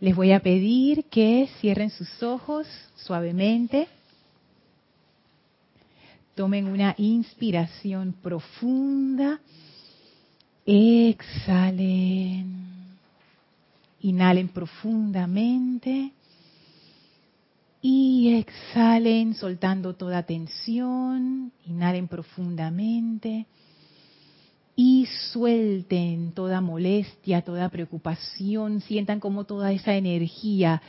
Les voy a pedir que cierren sus ojos suavemente. Tomen una inspiración profunda. Exhalen. Inhalen profundamente. Y exhalen soltando toda tensión. Inhalen profundamente y suelten toda molestia, toda preocupación, sientan como toda esa energía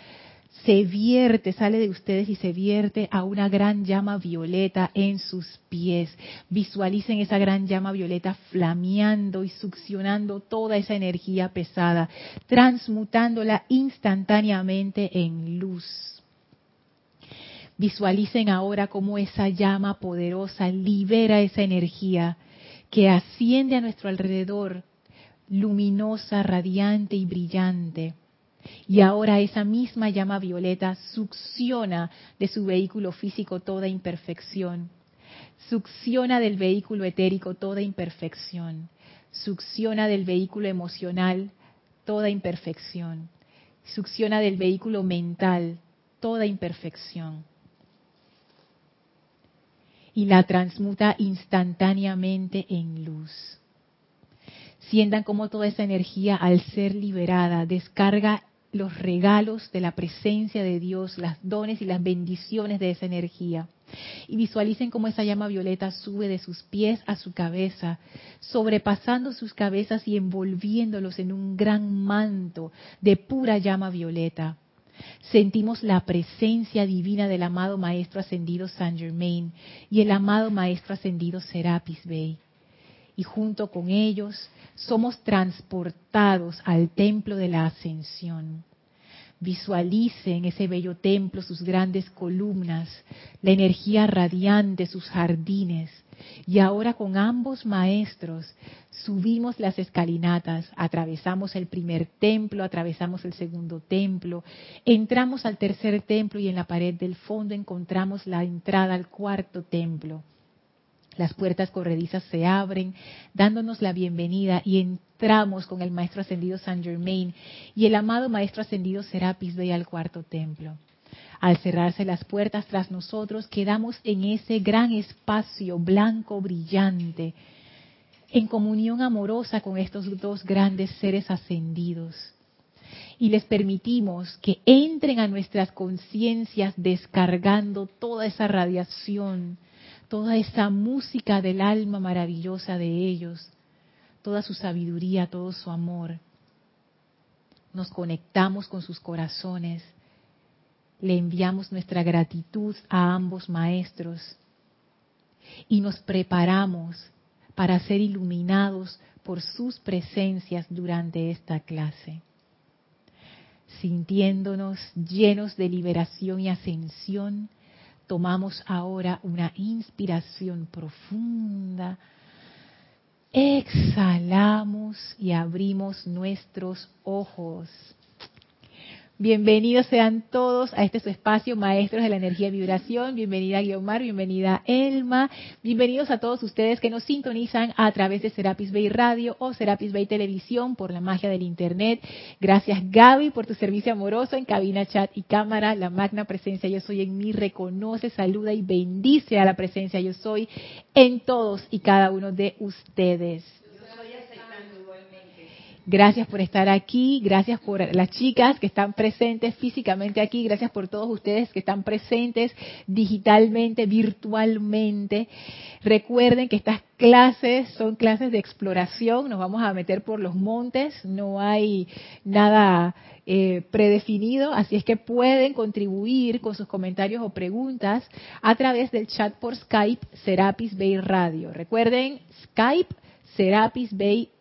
se vierte, sale de ustedes y se vierte a una gran llama violeta en sus pies. Visualicen esa gran llama violeta flameando y succionando toda esa energía pesada, transmutándola instantáneamente en luz. Visualicen ahora cómo esa llama poderosa libera esa energía que asciende a nuestro alrededor, luminosa, radiante y brillante. Y ahora esa misma llama violeta succiona de su vehículo físico toda imperfección, succiona del vehículo etérico toda imperfección, succiona del vehículo emocional toda imperfección, succiona del vehículo mental toda imperfección y la transmuta instantáneamente en luz. Sientan cómo toda esa energía al ser liberada descarga los regalos de la presencia de Dios, las dones y las bendiciones de esa energía. Y visualicen cómo esa llama violeta sube de sus pies a su cabeza, sobrepasando sus cabezas y envolviéndolos en un gran manto de pura llama violeta sentimos la presencia divina del amado Maestro Ascendido Saint Germain y el amado Maestro Ascendido Serapis Bey. Y junto con ellos somos transportados al templo de la ascensión. Visualicen ese bello templo, sus grandes columnas, la energía radiante, sus jardines, y ahora con ambos maestros subimos las escalinatas, atravesamos el primer templo, atravesamos el segundo templo, entramos al tercer templo y en la pared del fondo encontramos la entrada al cuarto templo. Las puertas corredizas se abren, dándonos la bienvenida y entramos con el Maestro Ascendido San Germain y el amado Maestro Ascendido Serapis Bey al cuarto templo. Al cerrarse las puertas tras nosotros, quedamos en ese gran espacio blanco brillante, en comunión amorosa con estos dos grandes seres ascendidos. Y les permitimos que entren a nuestras conciencias descargando toda esa radiación, toda esa música del alma maravillosa de ellos, toda su sabiduría, todo su amor. Nos conectamos con sus corazones le enviamos nuestra gratitud a ambos maestros y nos preparamos para ser iluminados por sus presencias durante esta clase. Sintiéndonos llenos de liberación y ascensión, tomamos ahora una inspiración profunda, exhalamos y abrimos nuestros ojos. Bienvenidos sean todos a este su espacio, Maestros de la Energía y Vibración. Bienvenida Guiomar, bienvenida Elma. Bienvenidos a todos ustedes que nos sintonizan a través de Serapis Bay Radio o Serapis Bay Televisión por la magia del Internet. Gracias Gaby por tu servicio amoroso en cabina, chat y cámara. La magna presencia yo soy en mí reconoce, saluda y bendice a la presencia yo soy en todos y cada uno de ustedes. Gracias por estar aquí, gracias por las chicas que están presentes físicamente aquí, gracias por todos ustedes que están presentes digitalmente, virtualmente. Recuerden que estas clases son clases de exploración, nos vamos a meter por los montes, no hay nada eh, predefinido, así es que pueden contribuir con sus comentarios o preguntas a través del chat por Skype Serapis Bay Radio. Recuerden, Skype Serapis Bay Radio.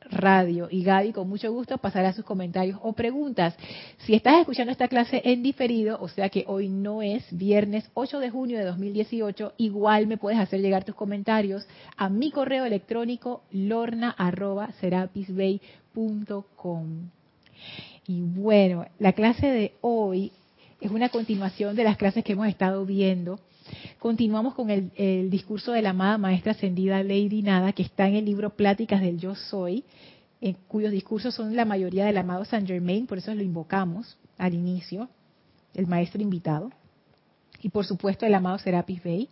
Y Gaby, con mucho gusto, pasará sus comentarios o preguntas. Si estás escuchando esta clase en diferido, o sea que hoy no es viernes 8 de junio de 2018, igual me puedes hacer llegar tus comentarios a mi correo electrónico lorna.serapisbay.com. Y bueno, la clase de hoy es una continuación de las clases que hemos estado viendo Continuamos con el, discurso de la amada maestra ascendida Lady Nada, que está en el libro Pláticas del Yo Soy, en cuyos discursos son la mayoría del amado Saint Germain, por eso lo invocamos. al inicio, el maestro invitado, y por supuesto el amado Serapis Bey.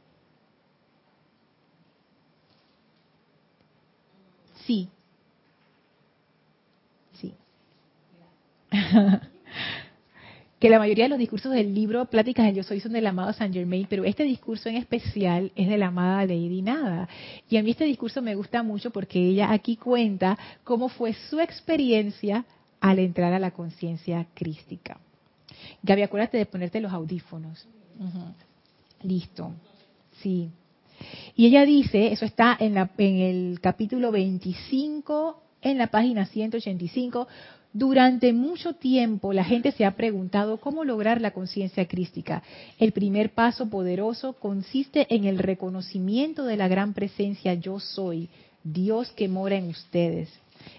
Sí. Sí. que la mayoría de los discursos del libro Pláticas del Yo Soy son del amado Saint Germain, pero este discurso en especial es de la amada Lady Nada. Y a mí este discurso me gusta mucho porque ella aquí cuenta cómo fue su experiencia al entrar a la conciencia crística. Gaby, acuérdate de ponerte los audífonos. Listo. Sí. Y ella dice, eso está en, la, en el capítulo 25, en la página 185, durante mucho tiempo la gente se ha preguntado cómo lograr la conciencia crística. El primer paso poderoso consiste en el reconocimiento de la gran presencia yo soy, Dios que mora en ustedes.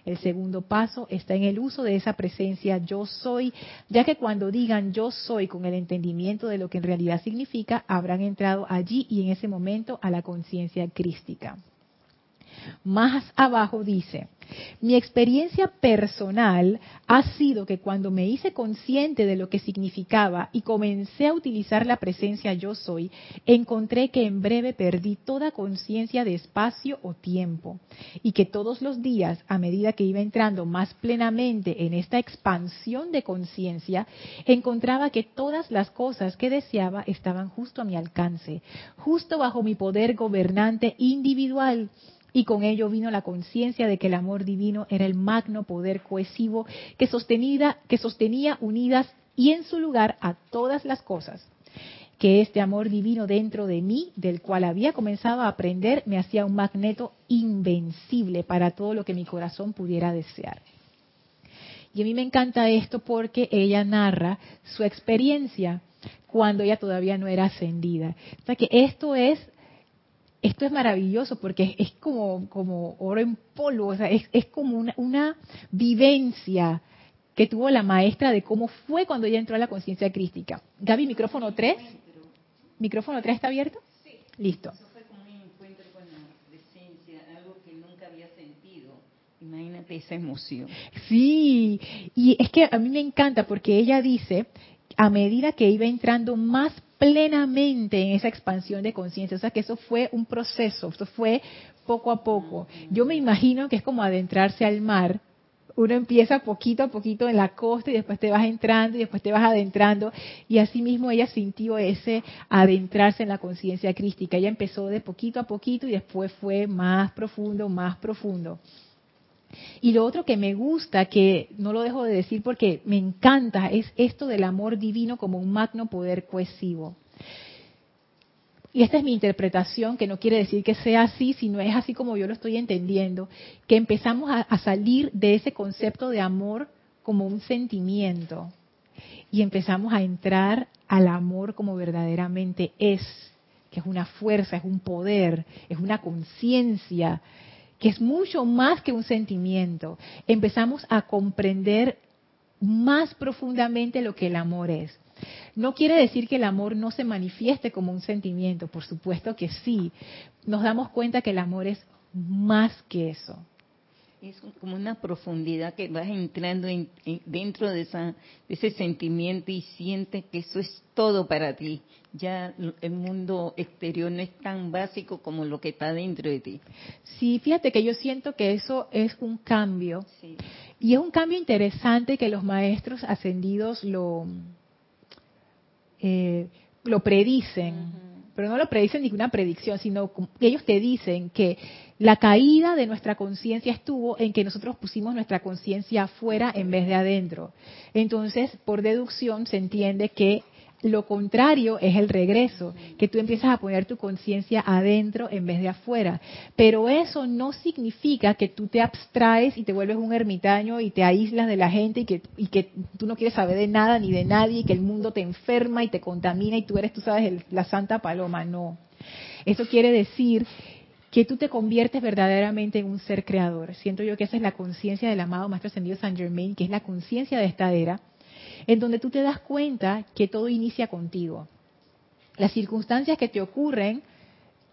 El segundo paso está en el uso de esa presencia yo soy, ya que cuando digan yo soy con el entendimiento de lo que en realidad significa, habrán entrado allí y en ese momento a la conciencia crística. Más abajo dice, mi experiencia personal ha sido que cuando me hice consciente de lo que significaba y comencé a utilizar la presencia yo soy, encontré que en breve perdí toda conciencia de espacio o tiempo y que todos los días, a medida que iba entrando más plenamente en esta expansión de conciencia, encontraba que todas las cosas que deseaba estaban justo a mi alcance, justo bajo mi poder gobernante individual y con ello vino la conciencia de que el amor divino era el magno poder cohesivo que, sostenida, que sostenía unidas y en su lugar a todas las cosas. Que este amor divino dentro de mí, del cual había comenzado a aprender, me hacía un magneto invencible para todo lo que mi corazón pudiera desear. Y a mí me encanta esto porque ella narra su experiencia cuando ella todavía no era ascendida. O sea que esto es esto es maravilloso porque es, como, como oro en polvo, o sea, es, es como una, una, vivencia que tuvo la maestra de cómo fue cuando ella entró a la conciencia crística. Gaby, micrófono 3. ¿Micrófono 3 está abierto? Sí. Listo. Eso fue como un encuentro con la presencia, algo que nunca había sentido. Imagínate esa emoción. Sí, y es que a mí me encanta porque ella dice, a medida que iba entrando más plenamente en esa expansión de conciencia. O sea que eso fue un proceso, eso fue poco a poco. Yo me imagino que es como adentrarse al mar. Uno empieza poquito a poquito en la costa y después te vas entrando y después te vas adentrando. Y así mismo ella sintió ese adentrarse en la conciencia crística. Ella empezó de poquito a poquito y después fue más profundo, más profundo. Y lo otro que me gusta, que no lo dejo de decir porque me encanta, es esto del amor divino como un magno poder cohesivo. Y esta es mi interpretación, que no quiere decir que sea así, sino es así como yo lo estoy entendiendo, que empezamos a, a salir de ese concepto de amor como un sentimiento y empezamos a entrar al amor como verdaderamente es, que es una fuerza, es un poder, es una conciencia, que es mucho más que un sentimiento. Empezamos a comprender más profundamente lo que el amor es. No quiere decir que el amor no se manifieste como un sentimiento, por supuesto que sí. Nos damos cuenta que el amor es más que eso. Es como una profundidad que vas entrando en, dentro de, esa, de ese sentimiento y sientes que eso es todo para ti. Ya el mundo exterior no es tan básico como lo que está dentro de ti. Sí, fíjate que yo siento que eso es un cambio. Y es un cambio interesante que los maestros ascendidos lo, eh, lo predicen pero no lo predicen ninguna predicción, sino que ellos te dicen que la caída de nuestra conciencia estuvo en que nosotros pusimos nuestra conciencia afuera en vez de adentro. Entonces, por deducción se entiende que lo contrario es el regreso, que tú empiezas a poner tu conciencia adentro en vez de afuera. Pero eso no significa que tú te abstraes y te vuelves un ermitaño y te aíslas de la gente y que, y que tú no quieres saber de nada ni de nadie y que el mundo te enferma y te contamina y tú eres, tú sabes, la santa paloma. No. Eso quiere decir que tú te conviertes verdaderamente en un ser creador. Siento yo que esa es la conciencia del amado Maestro Ascendido San Germain, que es la conciencia de esta era en donde tú te das cuenta que todo inicia contigo. Las circunstancias que te ocurren,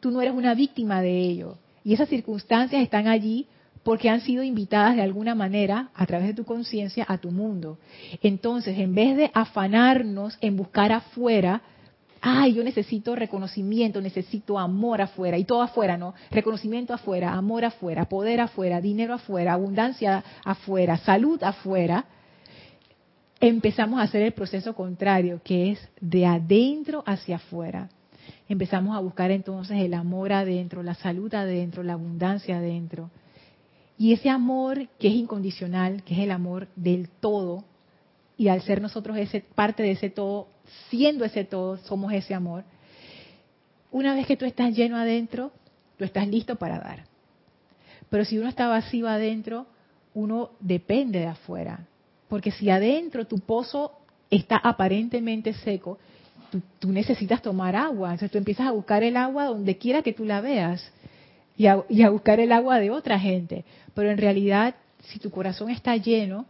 tú no eres una víctima de ello. Y esas circunstancias están allí porque han sido invitadas de alguna manera a través de tu conciencia a tu mundo. Entonces, en vez de afanarnos en buscar afuera, ay, yo necesito reconocimiento, necesito amor afuera, y todo afuera, ¿no? Reconocimiento afuera, amor afuera, poder afuera, dinero afuera, abundancia afuera, salud afuera, empezamos a hacer el proceso contrario, que es de adentro hacia afuera. Empezamos a buscar entonces el amor adentro, la salud adentro, la abundancia adentro. Y ese amor que es incondicional, que es el amor del todo, y al ser nosotros ese, parte de ese todo, siendo ese todo, somos ese amor. Una vez que tú estás lleno adentro, tú estás listo para dar. Pero si uno está vacío adentro, uno depende de afuera. Porque si adentro tu pozo está aparentemente seco, tú, necesitas tomar agua. Entonces tú empiezas a buscar el agua donde quiera que tú la veas y a, y a buscar el agua de otra gente. Pero en realidad, si tu corazón está lleno,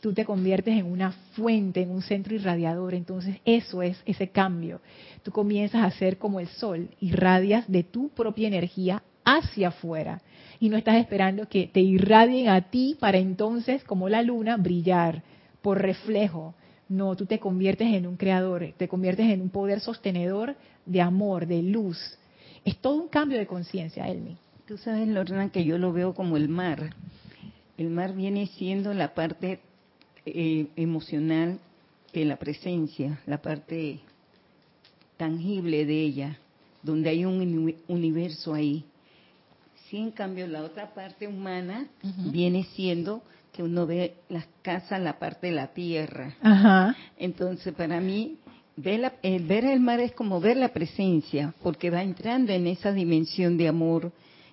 tú te conviertes en una fuente, en un centro irradiador. Entonces eso es ese cambio. Tú comienzas a ser como el sol, irradias de tu propia energía hacia afuera. Y no estás esperando que te irradien a ti para entonces, como la luna, brillar por reflejo. No, tú te conviertes en un creador, te conviertes en un poder sostenedor de amor, de luz. Es todo un cambio de conciencia, Elmi. Tú sabes, Lorena, que yo lo veo como el mar. El mar viene siendo la parte eh, emocional de la presencia, la parte tangible de ella, donde hay un universo ahí. Si en cambio la otra parte humana viene siendo que uno ve las casas, la parte de la tierra. Entonces, para mí, ver, el ver el mar es como ver la presencia, porque va entrando en esa dimensión de amor,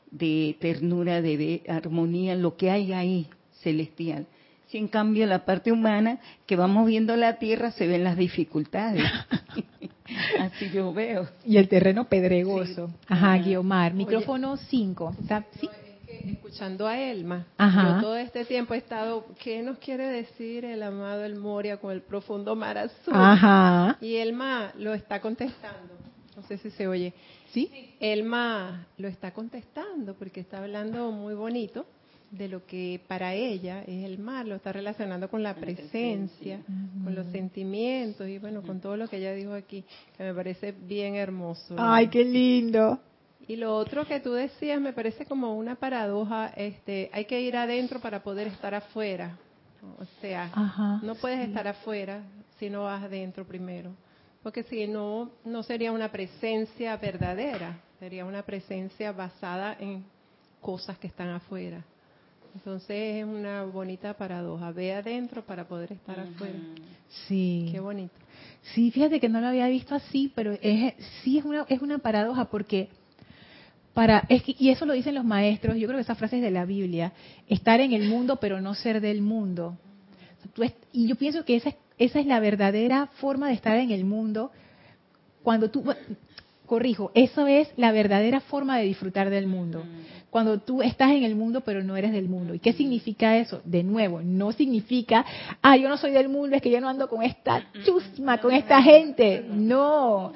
de ternura, de armonía, lo que hay ahí celestial. Si en cambio la parte humana, que vamos viendo la tierra, se ven las dificultades. Así yo veo. Y el terreno pedregoso. Ajá, Guiomar. Micrófono 5. ¿Sí? escuchando a Elma, yo todo este tiempo he estado, ¿qué nos quiere decir el amado El Moria con el profundo mar azul? Ajá. Y Elma lo está contestando. No sé si se oye. ¿Sí? Elma lo está contestando porque está hablando muy bonito de lo que para ella es el mar, lo está relacionando con la presencia, con los sentimientos y bueno, con todo lo que ella dijo aquí, que me parece bien hermoso. Ay, qué lindo. Y lo otro que tú decías me parece como una paradoja, este, hay que ir adentro para poder estar afuera. O sea, no puedes estar afuera si no vas adentro primero, porque si no, no sería una presencia verdadera, sería una presencia basada en cosas que están afuera. Entonces es una bonita paradoja. Ve adentro para poder estar afuera. Sí. Qué bonito. Sí, fíjate que no lo había visto así, pero es, sí es una, es una paradoja porque para, es y eso lo dicen los maestros, yo creo que esa frase es de la Biblia, estar en el mundo pero no ser del mundo. Y yo pienso que esa, esa es la verdadera forma de estar en el mundo cuando tú, corrijo, eso es la verdadera forma de disfrutar del mundo cuando tú estás en el mundo pero no eres del mundo. ¿Y qué significa eso? De nuevo, no significa, ah, yo no soy del mundo, es que yo no ando con esta chusma, con esta gente. No.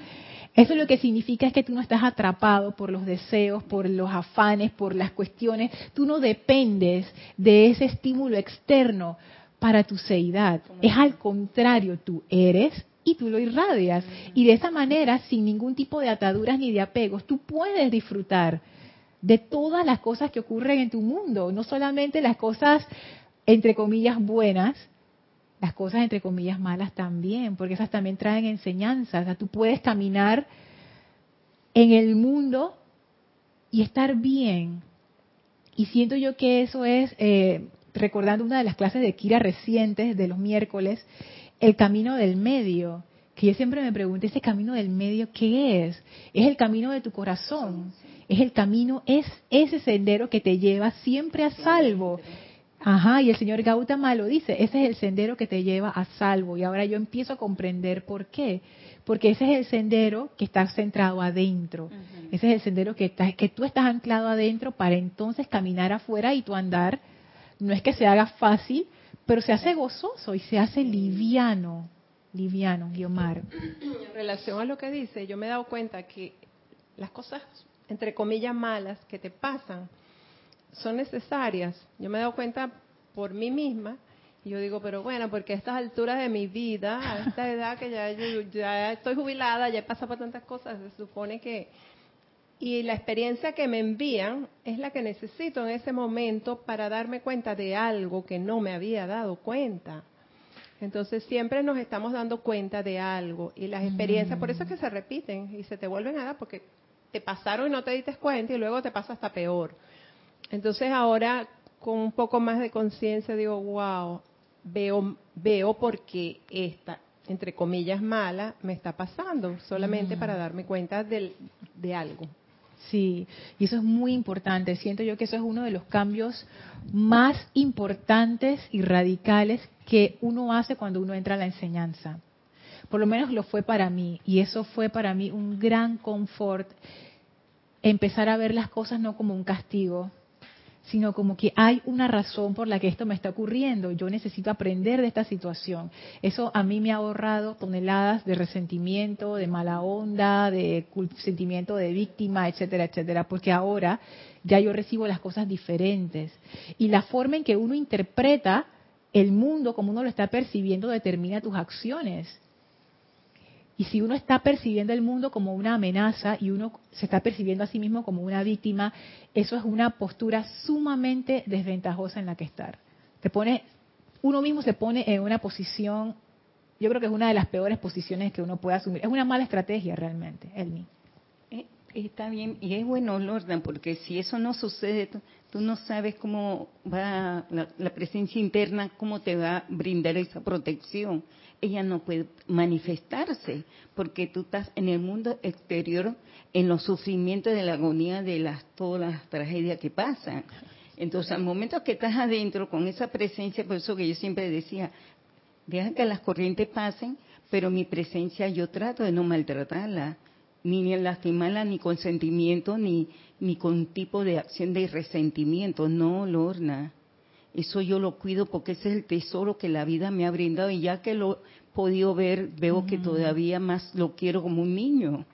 Eso lo que significa es que tú no estás atrapado por los deseos, por los afanes, por las cuestiones. Tú no dependes de ese estímulo externo para tu seidad. Es al contrario, tú eres y tú lo irradias. Y de esa manera, sin ningún tipo de ataduras ni de apegos, tú puedes disfrutar de todas las cosas que ocurren en tu mundo, no solamente las cosas entre comillas buenas, las cosas entre comillas malas también, porque esas también traen enseñanzas. O sea, tú puedes caminar en el mundo y estar bien. Y siento yo que eso es, eh, recordando una de las clases de Kira recientes de los miércoles, el camino del medio. Que yo siempre me pregunto, ese camino del medio, ¿qué es? Es el camino de tu corazón es el camino, es ese sendero que te lleva siempre a salvo. Ajá, y el señor Gautama lo dice, ese es el sendero que te lleva a salvo. Y ahora yo empiezo a comprender por qué. Porque ese es el sendero que está centrado adentro. Ese es el sendero que, que tú estás anclado adentro para entonces caminar afuera y tu andar. No es que se haga fácil, pero se hace gozoso y se hace liviano. Liviano, Guiomar. En relación a lo que dice, yo me he dado cuenta que las cosas entre comillas, malas que te pasan, son necesarias. Yo me he dado cuenta por mí misma y yo digo, pero bueno, porque a estas alturas de mi vida, a esta edad que ya, ya estoy jubilada, ya he pasado por tantas cosas, se supone que... Y la experiencia que me envían es la que necesito en ese momento para darme cuenta de algo que no me había dado cuenta. Entonces siempre nos estamos dando cuenta de algo y las experiencias, por eso es que se repiten y se te vuelven a dar porque te pasaron y no te diste cuenta y luego te pasa hasta peor. Entonces ahora con un poco más de conciencia digo, wow, veo, veo porque esta, entre comillas, mala me está pasando, solamente para darme cuenta de, de algo. Sí, y eso es muy importante. Siento yo que eso es uno de los cambios más importantes y radicales que uno hace cuando uno entra a la enseñanza. Por lo menos lo fue para mí, y eso fue para mí un gran confort, empezar a ver las cosas no como un castigo, sino como que hay una razón por la que esto me está ocurriendo. Yo necesito aprender de esta situación. Eso a mí me ha ahorrado toneladas de resentimiento, de mala onda, de sentimiento de víctima, etcétera, etcétera, porque ahora ya yo recibo las cosas diferentes. Y la forma en que uno interpreta el mundo como uno lo está percibiendo determina tus acciones. Y si uno está percibiendo el mundo como una amenaza y uno se está percibiendo a sí mismo como una víctima, eso es una postura sumamente desventajosa en la que estar. Te pone, uno mismo se pone en una posición, yo creo que es una de las peores posiciones que uno puede asumir. Es una mala estrategia realmente, Elmi. Está bien, y es bueno, Lordan, porque si eso no sucede, tú, no sabes cómo va la, la, presencia interna, cómo te va a brindar esa protección ella no puede manifestarse porque tú estás en el mundo exterior en los sufrimientos de la agonía de las todas las tragedias que pasan. Entonces, al momento que estás adentro con esa presencia, por eso que yo siempre decía, deja que las corrientes pasen, pero mi presencia yo trato de no maltratarla, ni lastimarla, ni con sentimiento, ni, ni con tipo de acción de resentimiento. No, Lorna. Eso yo lo cuido porque ese es el tesoro que la vida me ha brindado y ya que lo he podido ver, veo que todavía más lo quiero como un niño.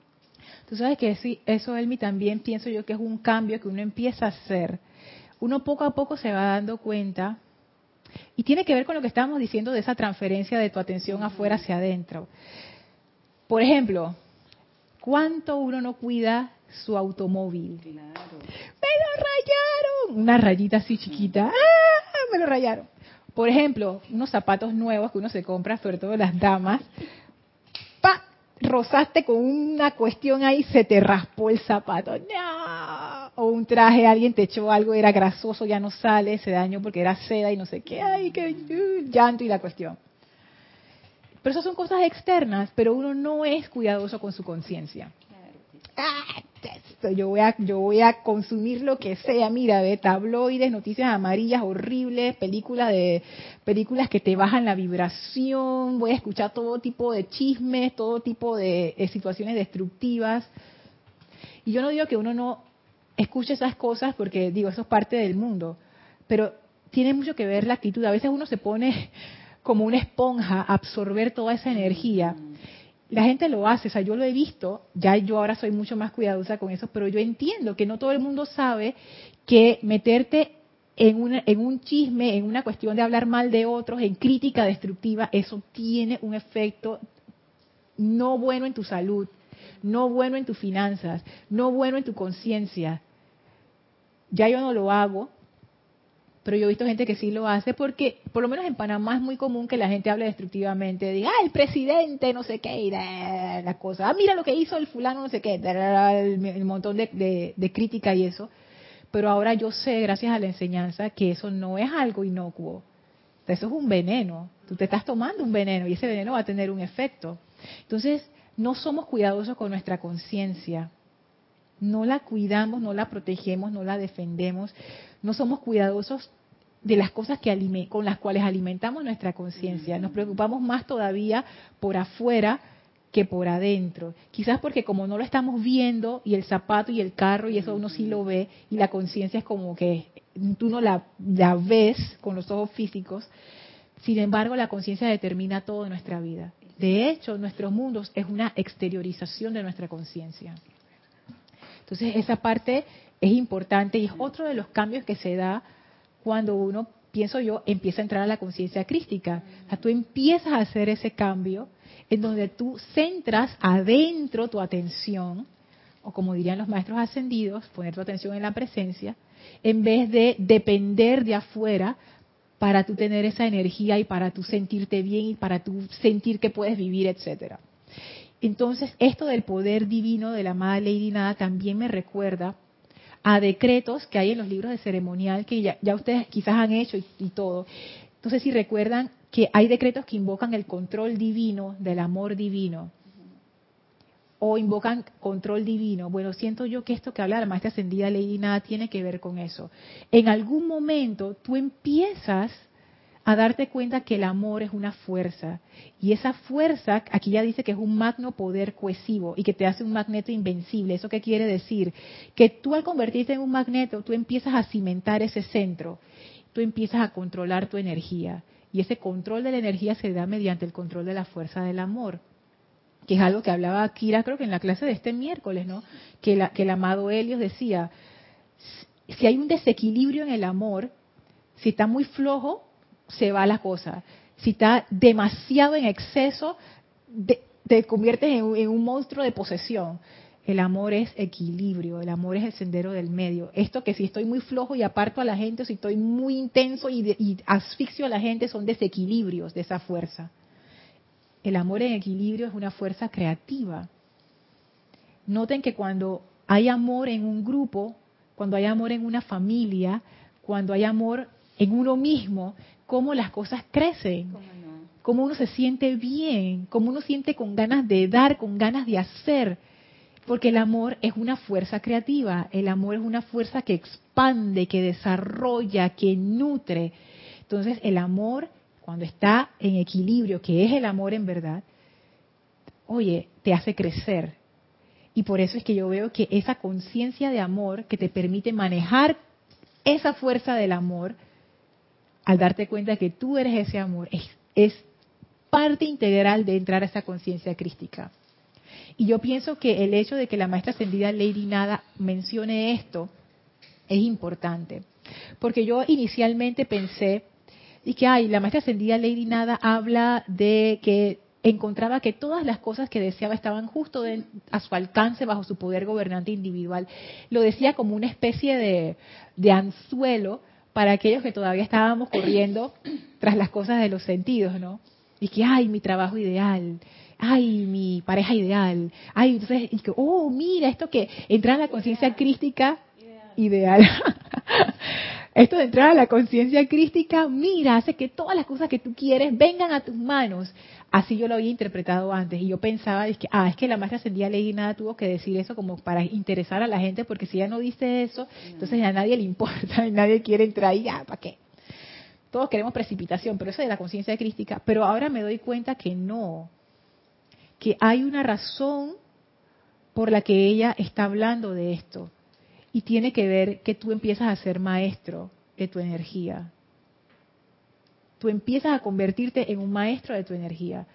Tú sabes que sí, eso, Elmi, también pienso yo que es un cambio que uno empieza a hacer. Uno poco a poco se va dando cuenta y tiene que ver con lo que estábamos diciendo de esa transferencia de tu atención afuera hacia adentro. Por ejemplo, ¿cuánto uno no cuida su automóvil? Claro. ¡Me lo rayaron! Una rayita así chiquita. ¡Ah! me lo rayaron. Por ejemplo, unos zapatos nuevos que uno se compra, sobre todo las damas, pa, rozaste con una cuestión ahí, se te raspó el zapato. ¡No! O un traje, alguien te echó algo, era grasoso, ya no sale, se dañó porque era seda y no sé qué, ay, qué uh, llanto y la cuestión. Pero eso son cosas externas, pero uno no es cuidadoso con su conciencia. Ah, yo voy a yo voy a consumir lo que sea, mira, ve tabloides, noticias amarillas horribles, películas de películas que te bajan la vibración, voy a escuchar todo tipo de chismes, todo tipo de, situaciones destructivas. Y yo no digo que uno no escuche esas cosas porque digo, eso es parte del mundo, pero tiene mucho que ver la actitud. A veces uno se pone como una esponja absorber toda esa energía la gente lo hace, o sea, yo lo he visto, ya yo ahora soy mucho más cuidadosa con eso, pero yo entiendo que no todo el mundo sabe que meterte en, en un chisme, en una cuestión de hablar mal de otros, en crítica destructiva, eso tiene un efecto no bueno en tu salud, no bueno en tus finanzas, no bueno en tu conciencia. Ya yo no lo hago, pero yo he visto gente que sí lo hace porque, por lo menos en Panamá es muy común que la gente hable destructivamente, diga, ah, el presidente, no sé qué, y la cosa, ah, mira lo que hizo el fulano, no sé qué, el, montón de, de crítica y eso. Pero ahora yo sé, gracias a la enseñanza, que eso no es algo inocuo. Eso es un veneno. Tú te estás tomando un veneno y ese veneno va a tener un efecto. Entonces, no somos cuidadosos con nuestra conciencia. No la cuidamos, no la protegemos, no la defendemos. No somos cuidadosos de las cosas que con las cuales alimentamos nuestra conciencia. Nos preocupamos más todavía por afuera que por adentro. Quizás porque como no lo estamos viendo y el zapato y el carro y eso uno sí lo ve y la conciencia es como que tú no la, la ves con los ojos físicos. Sin embargo, la conciencia determina todo en nuestra vida. De hecho, nuestro mundo es una exteriorización de nuestra conciencia. Entonces, esa parte es importante y es otro de los cambios que se da cuando uno, pienso yo, empieza a entrar a la conciencia crística. O sea, tú empiezas a hacer ese cambio en donde tú centras adentro tu atención, o como dirían los maestros ascendidos, poner tu atención en la presencia, en vez de depender de afuera para tú tener esa energía y para tú sentirte bien y para tú sentir que puedes vivir, etcétera. Entonces, esto del poder divino de la amada Lady Nada también me recuerda a decretos que hay en los libros de ceremonial que ya, ustedes quizás han hecho y, y, todo. Entonces, si recuerdan que hay decretos que invocan el control divino del amor divino o invocan control divino. Bueno, siento yo que esto que habla la maestra ascendida Lady Nada tiene que ver con eso. En algún momento tú empiezas a darte cuenta que el amor es una fuerza. Y esa fuerza, aquí ya dice que es un magno poder cohesivo y que te hace un magneto invencible. ¿Eso qué quiere decir? Que tú al convertirte en un magneto, tú empiezas a cimentar ese centro. Tú empiezas a controlar tu energía. Y ese control de la energía se da mediante el control de la fuerza del amor. Que es algo que hablaba Kira, creo que en la clase de este miércoles, ¿no? Que, la, que el amado Helios decía, si hay un desequilibrio en el amor, si está muy flojo, se va la cosa. Si está demasiado en exceso, te conviertes en, un monstruo de posesión. El amor es equilibrio, el amor es el sendero del medio. Esto que si estoy muy flojo y aparto a la gente, o si estoy muy intenso y, y asfixio a la gente, son desequilibrios de esa fuerza. El amor en equilibrio es una fuerza creativa. Noten que cuando hay amor en un grupo, cuando hay amor en una familia, cuando hay amor en uno mismo, cómo las cosas crecen, cómo uno se siente bien, cómo uno siente con ganas de dar, con ganas de hacer. Porque el amor es una fuerza creativa, el amor es una fuerza que expande, que desarrolla, que nutre. Entonces el amor, cuando está en equilibrio, que es el amor en verdad, oye, te hace crecer. Y por eso es que yo veo que esa conciencia de amor que te permite manejar esa fuerza del amor, al darte cuenta que tú eres ese amor, es, parte integral de entrar a esa conciencia crística. Y yo pienso que el hecho de que la maestra ascendida Lady Nada mencione esto es importante. Porque yo inicialmente pensé, y que, ay, la maestra ascendida Lady Nada habla de que encontraba que todas las cosas que deseaba estaban justo a su alcance bajo su poder gobernante individual. Lo decía como una especie de, de anzuelo para aquellos que todavía estábamos corriendo tras las cosas de los sentidos, ¿no? Y que, ay, mi trabajo ideal, ay, mi pareja ideal, ay, entonces, y que, oh, mira, esto que entrar a la conciencia crística ideal. esto de entrar a la conciencia crística, mira, hace que todas las cosas que tú quieres vengan a tus manos. Así yo lo había interpretado antes y yo pensaba, es que, ah, es que la maestra ascendida Lady Nada tuvo que decir eso como para interesar a la gente, porque si ella no dice eso, entonces a nadie le importa y nadie quiere entrar y ya, ¿para qué? Todos queremos precipitación, pero eso de la conciencia crística. Pero ahora me doy cuenta que no, que hay una razón por la que ella está hablando de esto. Y tiene que ver que tú empiezas a ser maestro de tu energía tú empiezas a convertirte en un maestro de tu energía.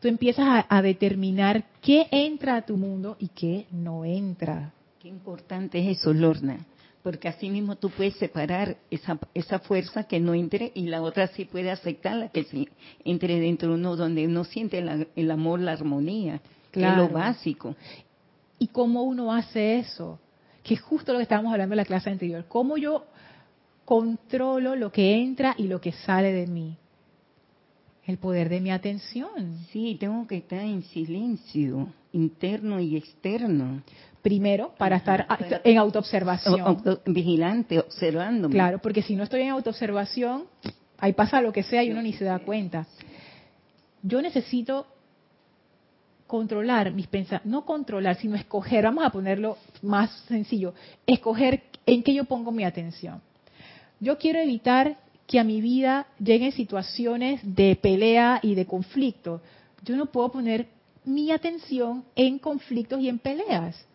Tú empiezas a, determinar qué entra a tu mundo y qué no entra. Qué importante es eso, Lorna, porque así mismo tú puedes separar esa, esa fuerza que no entre y la otra sí puede aceptar la que sí entre dentro de uno donde uno siente el amor, la armonía, que es lo básico. ¿Y cómo uno hace eso? Que es justo lo que estábamos hablando en la clase anterior. ¿Cómo yo controlo lo que entra y lo que sale de mí. El poder de mi atención. Sí, tengo que estar en silencio, interno y externo. Primero, para estar en autoobservación. vigilante, observando. Claro, porque si no estoy en autoobservación, ahí pasa lo que sea y uno ni se da cuenta. Yo necesito controlar mis pensamientos, no controlar, sino escoger, vamos a ponerlo más sencillo, escoger en qué yo pongo mi atención. Yo quiero evitar que a mi vida lleguen situaciones de pelea y de conflicto. Yo no puedo poner mi atención en conflictos y en peleas.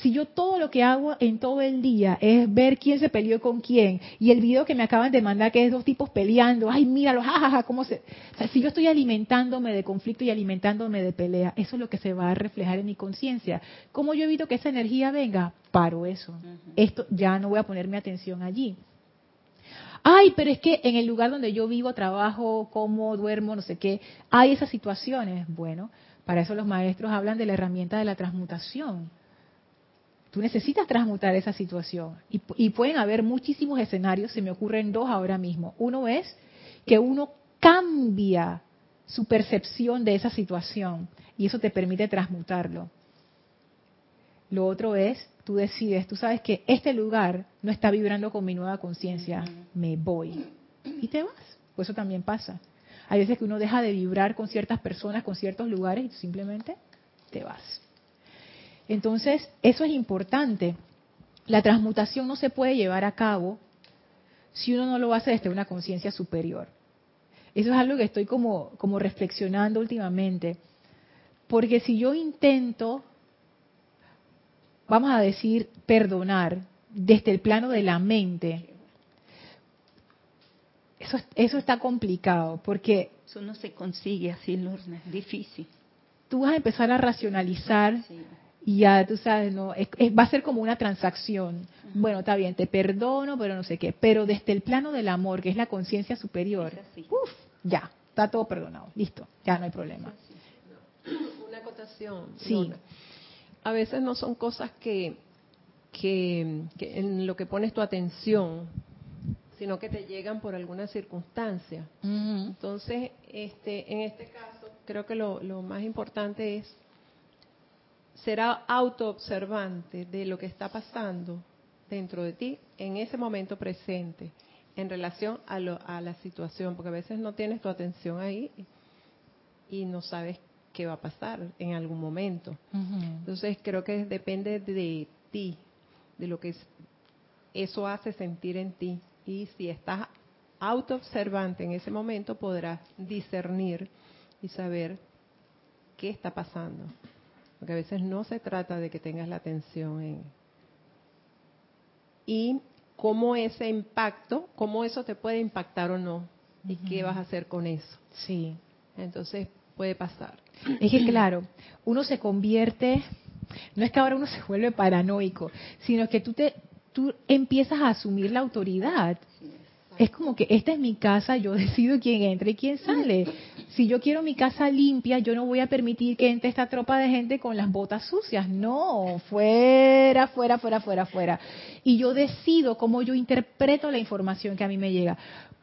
Si yo todo lo que hago en todo el día es ver quién se peleó con quién y el video que me acaban de mandar que es dos tipos peleando, ay, míralo, jajaja, cómo se... O sea, si yo estoy alimentándome de conflicto y alimentándome de pelea, eso es lo que se va a reflejar en mi conciencia. ¿Cómo yo evito que esa energía venga? Paro eso. Esto ya no voy a poner mi atención allí. Ay, pero es que en el lugar donde yo vivo, trabajo, como, duermo, no sé qué, hay esas situaciones. Bueno, para eso los maestros hablan de la herramienta de la transmutación Tú necesitas transmutar esa situación. Y, pueden haber muchísimos escenarios, se me ocurren dos ahora mismo. Uno es que uno cambia su percepción de esa situación y eso te permite transmutarlo. Lo otro es, tú decides, tú sabes que este lugar no está vibrando con mi nueva conciencia, me voy. Y te vas. Pues eso también pasa. Hay veces que uno deja de vibrar con ciertas personas, con ciertos lugares y simplemente te vas. Entonces, eso es importante. La transmutación no se puede llevar a cabo si uno no lo hace desde una conciencia superior. Eso es algo que estoy como, como reflexionando últimamente. Porque si yo intento, vamos a decir, perdonar desde el plano de la mente, eso, eso está complicado, porque... Eso no se consigue así, Lorna, es difícil. Tú vas a empezar a racionalizar y ya tú sabes, no va a ser como una transacción. Bueno, está bien, te perdono, pero no sé qué. Pero desde el plano del amor, que es la conciencia superior, ya, está todo perdonado, listo, ya no hay problema. Una acotación. Sí. A veces no son cosas que, que, en lo que pones tu atención, sino que te llegan por alguna circunstancia. Entonces, este, en este caso, creo que lo, lo más importante es será autoobservante de lo que está pasando dentro de ti en ese momento presente en relación a, a la situación, porque a veces no tienes tu atención ahí y no sabes qué va a pasar en algún momento. Entonces creo que depende de ti, de lo que eso hace sentir en ti. Y si estás autoobservante en ese momento, podrás discernir y saber qué está pasando. Porque a veces no se trata de que tengas la atención en... Y cómo ese impacto, cómo eso te puede impactar o no. Y qué vas a hacer con eso. Sí. Entonces puede pasar. Es que claro, uno se convierte, no es que ahora uno se vuelve paranoico, sino que tú te, tú empiezas a asumir la autoridad es como que esta es mi casa, yo decido quién entra y quién sale. Si yo quiero mi casa limpia, yo no voy a permitir que entre esta tropa de gente con las botas sucias. No, fuera, fuera, fuera, fuera, fuera. Y yo decido cómo yo interpreto la información que a mí me llega.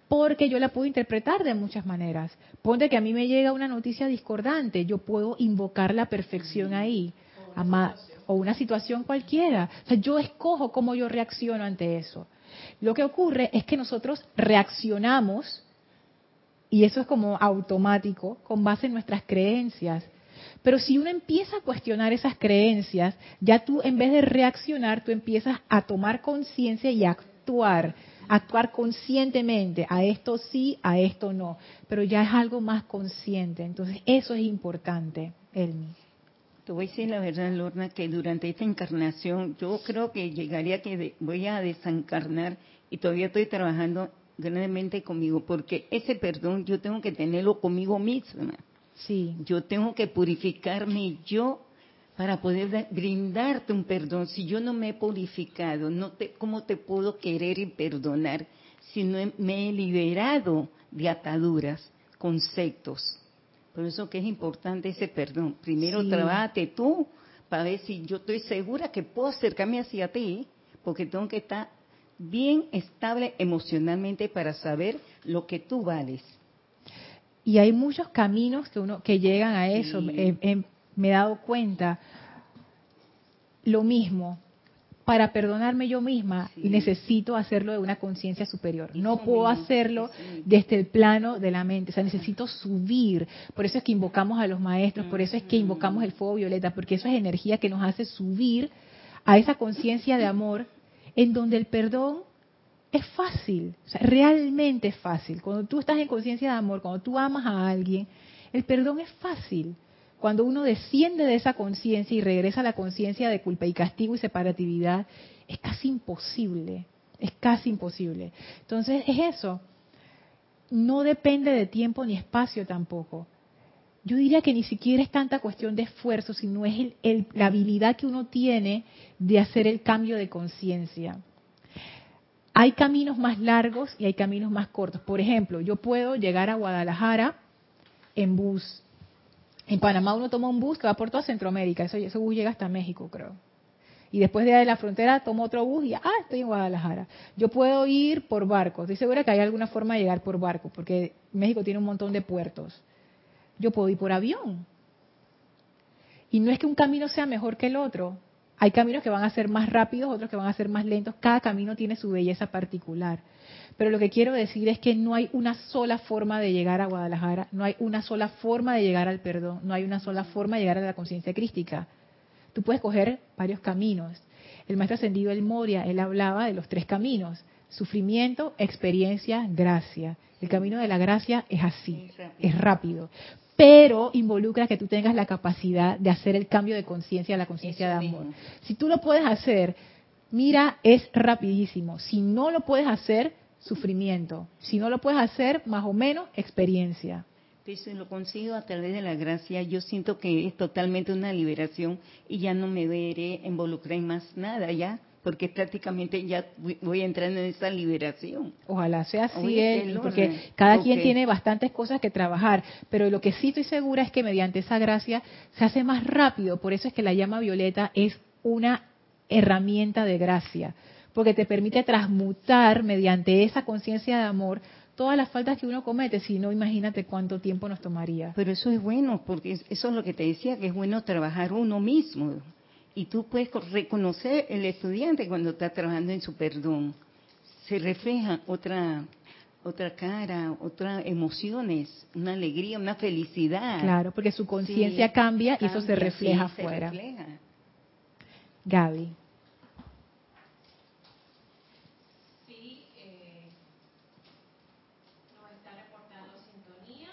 Porque yo la puedo interpretar de muchas maneras. Ponte que a mí me llega una noticia discordante, yo puedo invocar la perfección ahí. O una situación cualquiera. O sea, yo escojo cómo yo reacciono ante eso. Lo que ocurre es que nosotros reaccionamos, y eso es como automático, con base en nuestras creencias. Pero si uno empieza a cuestionar esas creencias, ya tú en vez de reaccionar, tú empiezas a tomar conciencia y actuar, actuar conscientemente, a esto sí, a esto no, pero ya es algo más consciente. Entonces eso es importante, Elmi. Te voy a decir la verdad, Lorna, que durante esta encarnación yo creo que llegaría que voy a desencarnar y todavía estoy trabajando grandemente conmigo, porque ese perdón yo tengo que tenerlo conmigo misma. Sí. Yo tengo que purificarme yo para poder brindarte un perdón. Si yo no me he purificado, no te, ¿cómo te puedo querer y perdonar si no me he liberado de ataduras, conceptos? Por eso que es importante ese perdón. Primero trabate tú para ver si yo estoy segura que puedo acercarme hacia ti, porque tengo que estar bien estable emocionalmente para saber lo que tú vales. Y hay muchos caminos que uno que llegan a eso. me he dado cuenta. Lo mismo, para perdonarme yo misma y necesito hacerlo de una conciencia superior. No puedo hacerlo desde el plano de la mente, o sea, necesito subir. Por eso es que invocamos a los maestros, por eso es que invocamos el fuego violeta, porque eso es energía que nos hace subir a esa conciencia de amor en donde el perdón es fácil, o sea, realmente es fácil. Cuando tú estás en conciencia de amor, cuando tú amas a alguien, el perdón es fácil, cuando uno desciende de esa conciencia y regresa a la conciencia de culpa y castigo y separatividad, es casi imposible, es casi imposible. Entonces es eso, no depende de tiempo ni espacio tampoco. Yo diría que ni siquiera es tanta cuestión de esfuerzo, sino es la habilidad que uno tiene de hacer el cambio de conciencia. Hay caminos más largos y hay caminos más cortos. Por ejemplo, yo puedo llegar a Guadalajara en bus. En Panamá uno toma un bus que va por toda Centroamérica. Eso, ese bus llega hasta México, creo. Y después de la frontera tomo otro bus y ah, estoy en Guadalajara. Yo puedo ir por barco. Estoy segura que hay alguna forma de llegar por barco, porque México tiene un montón de puertos. Yo puedo ir por avión. Y no es que un camino sea mejor que el otro. Hay caminos que van a ser más rápidos, otros que van a ser más lentos. Cada camino tiene su belleza particular. Pero lo que quiero decir es que no hay una sola forma de llegar a Guadalajara, no hay una sola forma de llegar al perdón, no hay una sola forma de llegar a la conciencia crística. Tú puedes coger varios caminos. El maestro ascendido El Moria, él hablaba de los tres caminos. Sufrimiento, experiencia, gracia. El camino de la gracia es así, es rápido pero involucra que tú tengas la capacidad de hacer el cambio de conciencia a la conciencia de amor. Si tú lo puedes hacer, mira, es rapidísimo. Si no lo puedes hacer, sufrimiento. Si no lo puedes hacer, más o menos, experiencia. Si lo consigo a través de la gracia, yo siento que es totalmente una liberación y ya no me veré involucrar en más nada, ya porque prácticamente ya voy entrando en esa liberación. Ojalá sea así, porque cada quien tiene bastantes cosas que trabajar, pero lo que sí estoy segura es que mediante esa gracia se hace más rápido, por eso es que la llama violeta es una herramienta de gracia, porque te permite transmutar mediante esa conciencia de amor todas las faltas que uno comete, si no, imagínate cuánto tiempo nos tomaría. Pero eso es bueno, porque eso es lo que te decía, que es bueno trabajar uno mismo y tú puedes reconocer el estudiante cuando está trabajando en su perdón. Se refleja otra otra cara, otras emociones, una alegría, una felicidad. Claro, porque su conciencia cambia, y eso se refleja afuera. Gaby. Sí, eh, nos está reportando sintonía.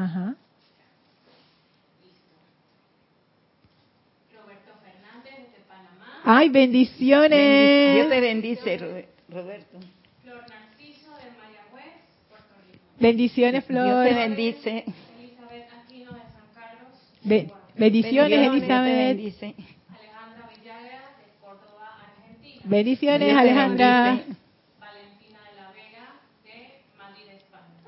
Ajá. Roberto Fernández de Panamá. ¡Ay, bendiciones! Dios te bendice, Roberto. Flor Narciso de Mayagüez, Puerto Rico. Bendiciones, Flor. Dios te bendice. Elizabeth Aquino de San Carlos. bendiciones, Elizabeth. Alejandra Villagra de Córdoba, Argentina. Bendiciones, Alejandra.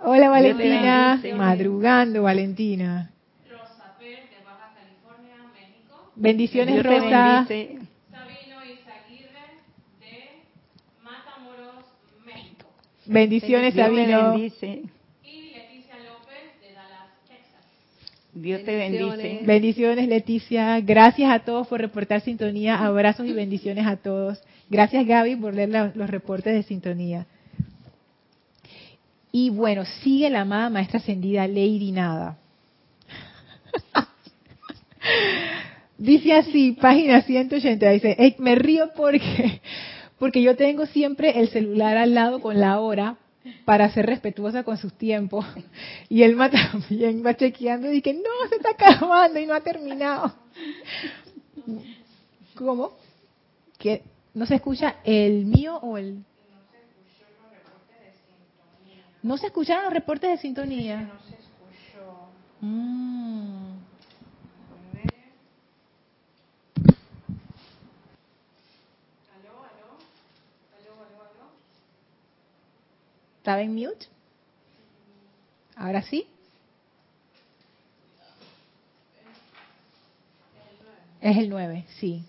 Hola Valentina, madrugando Valentina. Rosa Pérez de Baja California, México. Bendiciones Rosa. Sabino Izaguirre de Matamoros, México. Bendiciones Sabino. Y Leticia López de Dallas, Texas. Dios te bendice. Bendiciones Leticia. Gracias a todos por reportar sintonía. Abrazos y bendiciones a todos. Gracias Gaby por leer los reportes de sintonía. Y bueno, sigue la amada maestra ascendida Lady Nada. dice así, página 180, dice, me río porque, porque yo tengo siempre el celular al lado con la hora para ser respetuosa con sus tiempos. Y él también va chequeando y dice, no, se está acabando y no ha terminado. ¿Cómo? ¿Que no se escucha el mío o el...? ¿No se escucharon los reportes de sintonía? No se escuchó. Mm. ¿Aló, aló? ¿Aló, aló, aló? ¿Estaba en mute? ¿Ahora sí? Es el 9, sí.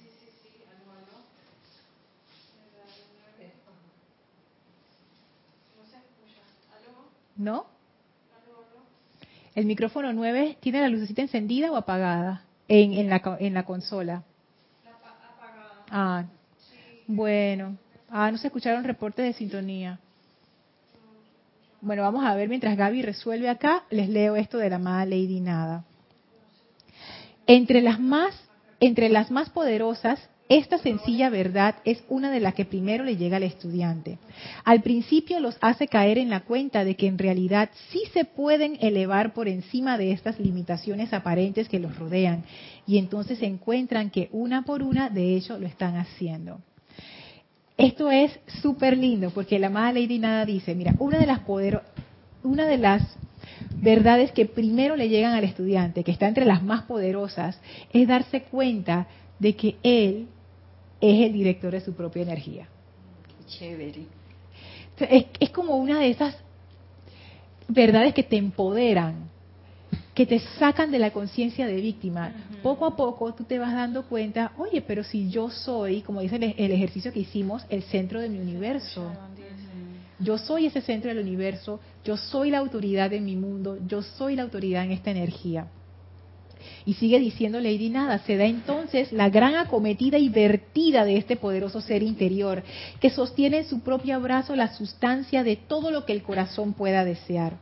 ¿No? El micrófono 9 tiene la lucecita encendida o apagada en, en, la, en la consola. apagada. Ah, bueno. Ah, no se escucharon reportes de sintonía. Bueno, vamos a ver mientras Gaby resuelve acá, les leo esto de la amada Lady Nada. Entre las más entre las más poderosas, esta sencilla verdad es una de las que primero le llega al estudiante. Al principio los hace caer en la cuenta de que en realidad sí se pueden elevar por encima de estas limitaciones aparentes que los rodean y entonces encuentran que una por una de ellos lo están haciendo. Esto es súper lindo porque la amada Lady Nada dice, mira, una de las una de las verdades que primero le llegan al estudiante, que está entre las más poderosas, es darse cuenta de que él es el director de su propia energía. chévere. Es, como una de esas verdades que te empoderan, que te sacan de la conciencia de víctima. Poco a poco tú te vas dando cuenta, oye, pero si yo soy, como dice el, el ejercicio que hicimos, el centro de mi universo. Yo soy ese centro del universo, yo soy la autoridad de mi mundo, yo soy la autoridad en esta energía. Y sigue diciendo Lady Nada, se da entonces la gran acometida y vertida de este poderoso ser interior, que sostiene en su propio abrazo la sustancia de todo lo que el corazón pueda desear.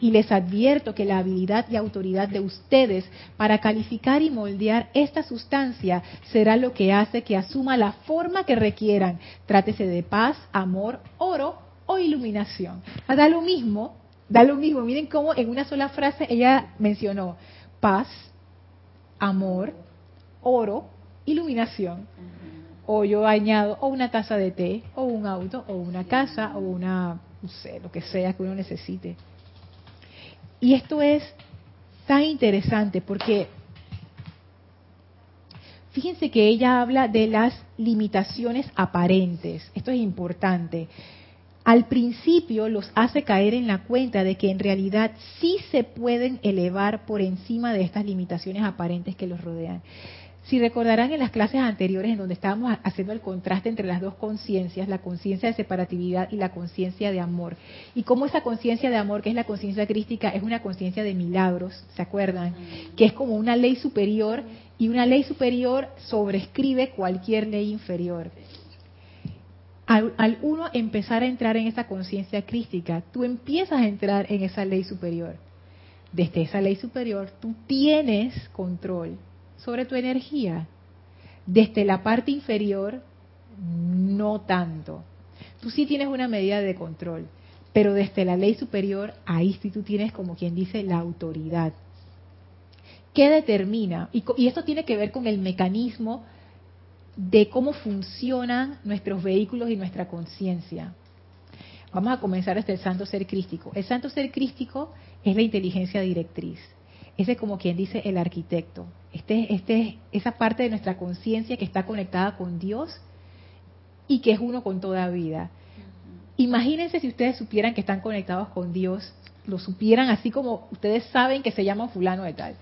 Y les advierto que la habilidad y autoridad de ustedes para calificar y moldear esta sustancia será lo que hace que asuma la forma que requieran, trátese de paz, amor, oro o iluminación. Da lo mismo, da lo mismo. Miren cómo en una sola frase ella mencionó paz, amor, oro, iluminación. O yo añado o una taza de té, o un auto, o una casa, o una, no sé, lo que sea que uno necesite. Y esto es tan interesante porque fíjense que ella habla de las limitaciones aparentes. Esto es importante al principio los hace caer en la cuenta de que en realidad sí se pueden elevar por encima de estas limitaciones aparentes que los rodean. Si recordarán en las clases anteriores en donde estábamos haciendo el contraste entre las dos conciencias, la conciencia de separatividad y la conciencia de amor, y cómo esa conciencia de amor, que es la conciencia crística, es una conciencia de milagros, ¿se acuerdan? Que es como una ley superior y una ley superior sobrescribe cualquier ley inferior al, uno empezar a entrar en esa conciencia crística, tú empiezas a entrar en esa ley superior. Desde esa ley superior, tú tienes control sobre tu energía. Desde la parte inferior, no tanto. Tú sí tienes una medida de control, pero desde la ley superior, ahí sí tú tienes, como quien dice, la autoridad. ¿Qué determina? Y, y esto tiene que ver con el mecanismo de cómo funcionan nuestros vehículos y nuestra conciencia. Vamos a comenzar desde el santo ser crístico. El santo ser crístico es la inteligencia directriz. Ese es como quien dice el arquitecto. Este, este, esa parte de nuestra conciencia que está conectada con Dios y que es uno con toda vida. Imagínense si ustedes supieran que están conectados con Dios, lo supieran así como ustedes saben que se llama fulano de tal.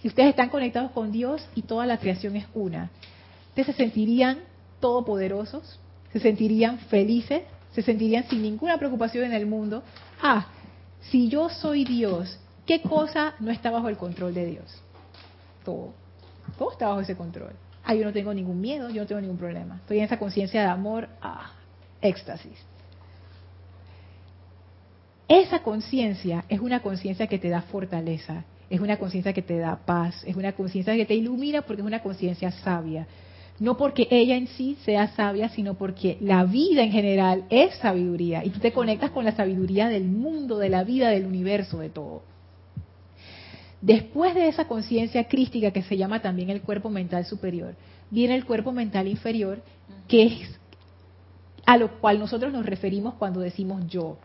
Si ustedes están conectados con Dios y toda la creación es una se sentirían todopoderosos, se sentirían felices, se sentirían sin ninguna preocupación en el mundo. Ah, si yo soy Dios, ¿qué cosa no está bajo el control de Dios? Todo. Todo está bajo ese control. Ah, yo no tengo ningún miedo, yo no tengo ningún problema. Estoy en esa conciencia de amor, ah, éxtasis. Esa conciencia es una conciencia que te da fortaleza, es una conciencia que te da paz, es una conciencia que te ilumina porque es una conciencia sabia no porque ella en sí sea sabia, sino porque la vida en general es sabiduría y tú te conectas con la sabiduría del mundo, de la vida, del universo, de todo. Después de esa conciencia crística que se llama también el cuerpo mental superior, viene el cuerpo mental inferior, que es a lo cual nosotros nos referimos cuando decimos yo.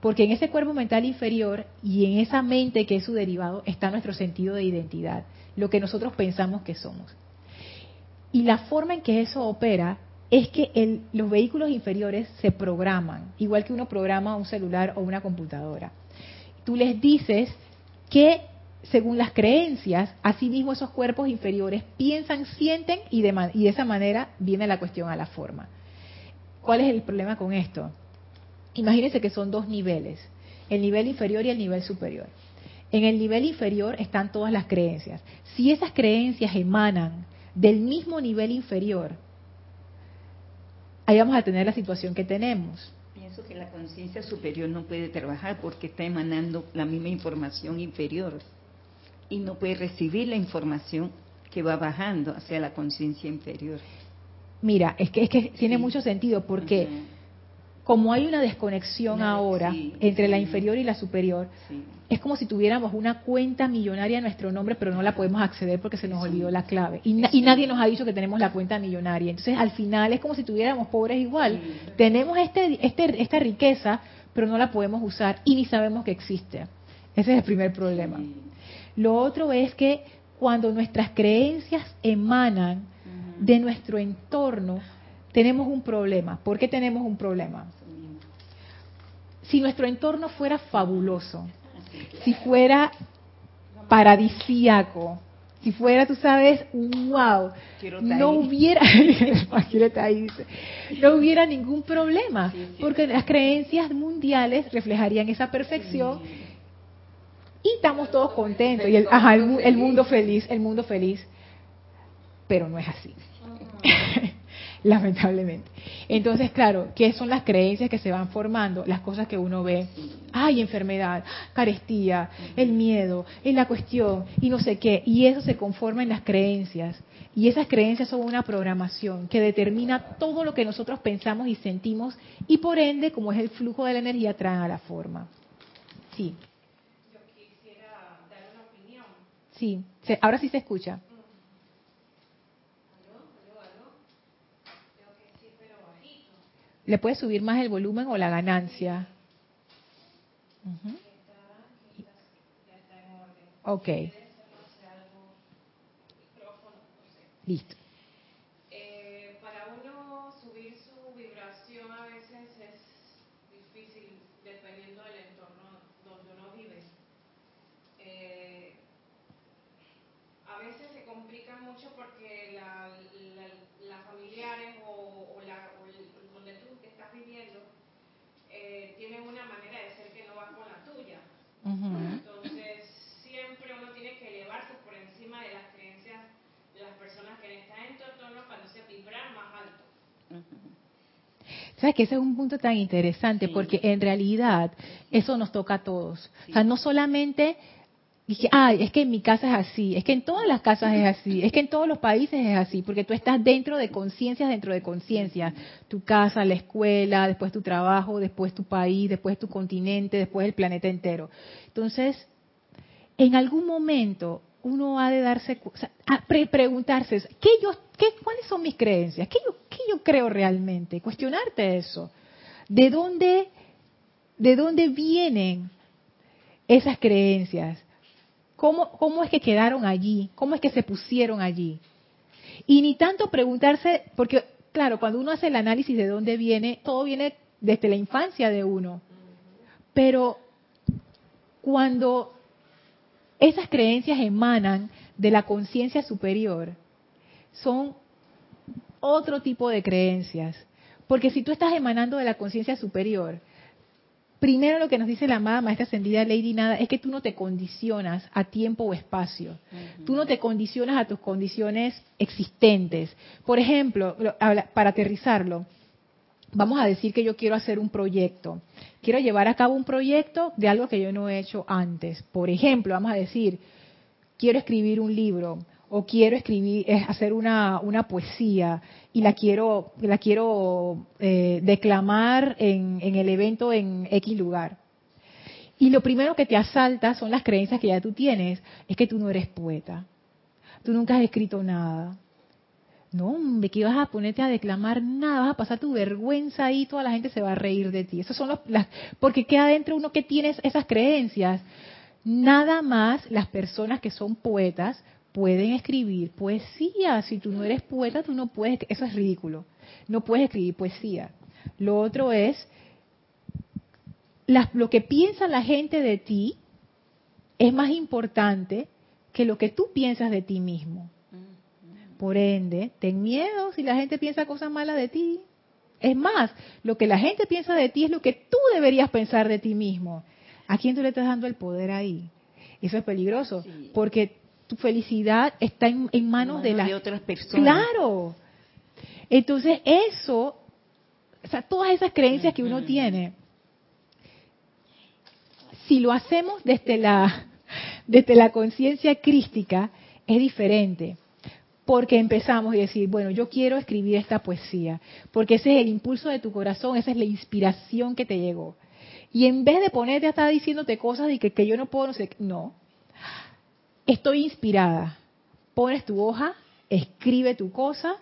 Porque en ese cuerpo mental inferior y en esa mente que es su derivado está nuestro sentido de identidad, lo que nosotros pensamos que somos. Y la forma en que eso opera es que los vehículos inferiores se programan, igual que uno programa un celular o una computadora. Tú les dices que según las creencias, asimismo esos cuerpos inferiores piensan, sienten y de, y de esa manera viene la cuestión a la forma. ¿Cuál es el problema con esto? Imagínense que son dos niveles, el nivel inferior y el nivel superior. En el nivel inferior están todas las creencias. Si esas creencias emanan del mismo nivel inferior, ahí vamos a tener la situación que tenemos. Pienso que la conciencia superior no puede trabajar porque está emanando la misma información inferior y no puede recibir la información que va bajando hacia la conciencia inferior. Mira, es que, es que tiene mucho sentido porque como hay una desconexión ahora entre la inferior y la superior, es como si tuviéramos una cuenta millonaria a nuestro nombre, pero no la podemos acceder porque se nos olvidó la clave. Y, nadie nos ha dicho que tenemos la cuenta millonaria. Entonces, al final es como si tuviéramos pobres igual. Tenemos este, este, esta riqueza, pero no la podemos usar y ni sabemos que existe. Ese es el primer problema. Lo otro es que cuando nuestras creencias emanan de nuestro entorno, tenemos un problema. ¿Por qué tenemos un problema? Si nuestro entorno fuera fabuloso, si fuera paradisíaco, si fuera, tú sabes, wow, no hubiera, no hubiera ningún problema, porque las creencias mundiales reflejarían esa perfección y estamos todos contentos y el, el mundo feliz, el mundo feliz, pero no es así. lamentablemente. Entonces, claro, ¿qué son las creencias que se van formando? Las cosas que uno ve. Hay enfermedad, carestía, el miedo, es la cuestión y no sé qué. Y eso se conforma en las creencias. Y esas creencias son una programación que determina todo lo que nosotros pensamos y sentimos y por ende, como es el flujo de la energía, traen a la forma. Sí. Yo quisiera dar una opinión. Sí, ahora sí se escucha. ¿Le puedes subir más el volumen o la ganancia? Ok. Listo. Entonces, siempre uno tiene que elevarse por encima de las creencias de las personas que están en tu entorno cuando se vibran más ¿Sabes que ese es un punto tan interesante? Porque en realidad eso nos toca a todos. O sea, no solamente dije, ay, es que en mi casa es así, es que en todas las casas es así, es que en todos los países es así, porque tú estás dentro de conciencias, dentro de conciencias. Tu casa, la escuela, después tu trabajo, después tu país, después tu continente, después el planeta entero. Entonces, en algún momento uno ha de darse, o sea, preguntarse, ¿qué yo, qué, ¿cuáles son mis creencias? ¿Qué yo, ¿Qué yo creo realmente? Cuestionarte eso. ¿De dónde, de dónde vienen esas creencias? ¿Cómo, ¿Cómo es que quedaron allí? ¿Cómo es que se pusieron allí? Y ni tanto preguntarse, porque claro, cuando uno hace el análisis de dónde viene, todo viene desde la infancia de uno. Pero cuando esas creencias emanan de la conciencia superior, son otro tipo de creencias. Porque si tú estás emanando de la conciencia superior, primero lo que nos dice la amada maestra ascendida Lady Nada es que tú no te condicionas a tiempo o espacio. Tú no te condicionas a tus condiciones existentes. Por ejemplo, para aterrizarlo, vamos a decir que yo quiero hacer un proyecto. Quiero llevar a cabo un proyecto de algo que yo no he hecho antes. Por ejemplo, vamos a decir, quiero escribir un libro o quiero escribir, hacer una, una poesía y la quiero, la quiero eh, declamar en, en el evento en X lugar. Y lo primero que te asalta son las creencias que ya tú tienes. Es que tú no eres poeta. Tú nunca has escrito nada. No, hombre, que vas a ponerte a declamar nada, vas a pasar tu vergüenza ahí, toda la gente se va a reír de ti. Esos son los, las, porque queda dentro uno que tiene esas creencias. Nada más las personas que son poetas pueden escribir poesía. Si tú no eres poeta, tú no puedes, eso es ridículo. No puedes escribir poesía. Lo otro es, lo que piensa la gente de ti es más importante que lo que tú piensas de ti mismo. Por ende, ten miedo si la gente piensa cosas malas de ti. Es más, lo que la gente piensa de ti es lo que tú deberías pensar de ti mismo. ¿A quién tú le estás dando el poder ahí? Eso es peligroso, porque tu felicidad está en, manos de, las otras personas. Claro. Entonces eso, o sea, todas esas creencias que uno tiene, si lo hacemos desde la desde la conciencia crística es diferente. Porque empezamos a decir, bueno, yo quiero escribir esta poesía, porque ese es el impulso de tu corazón, esa es la inspiración que te llegó. Y en vez de ponerte a estar diciéndote cosas de que, que yo no puedo, no sé, no, estoy inspirada. Pones tu hoja, escribe tu cosa,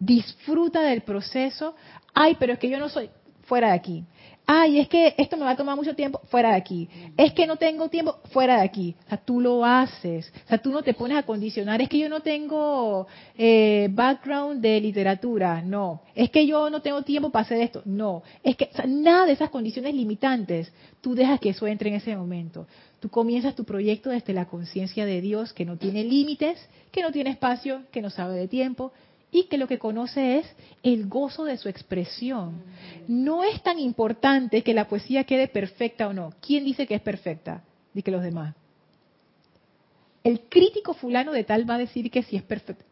disfruta del proceso. Ay, pero es que yo no soy fuera de aquí ay, es que esto me va a tomar mucho tiempo, fuera de aquí. Es que no tengo tiempo, fuera de aquí. O sea, tú lo haces. O sea, tú no te pones a condicionar. Es que yo no tengo eh, background de literatura. No. Es que yo no tengo tiempo para hacer esto. No. Es que nada de esas condiciones limitantes, tú dejas que eso entre en ese momento. Tú comienzas tu proyecto desde la conciencia de Dios que no tiene límites, que no tiene espacio, que no sabe de tiempo, y que lo que conoce es el gozo de su expresión. No es tan importante que la poesía quede perfecta o no. ¿Quién dice que es perfecta? Dice que los demás. El crítico fulano de tal va a decir que si es perfecta.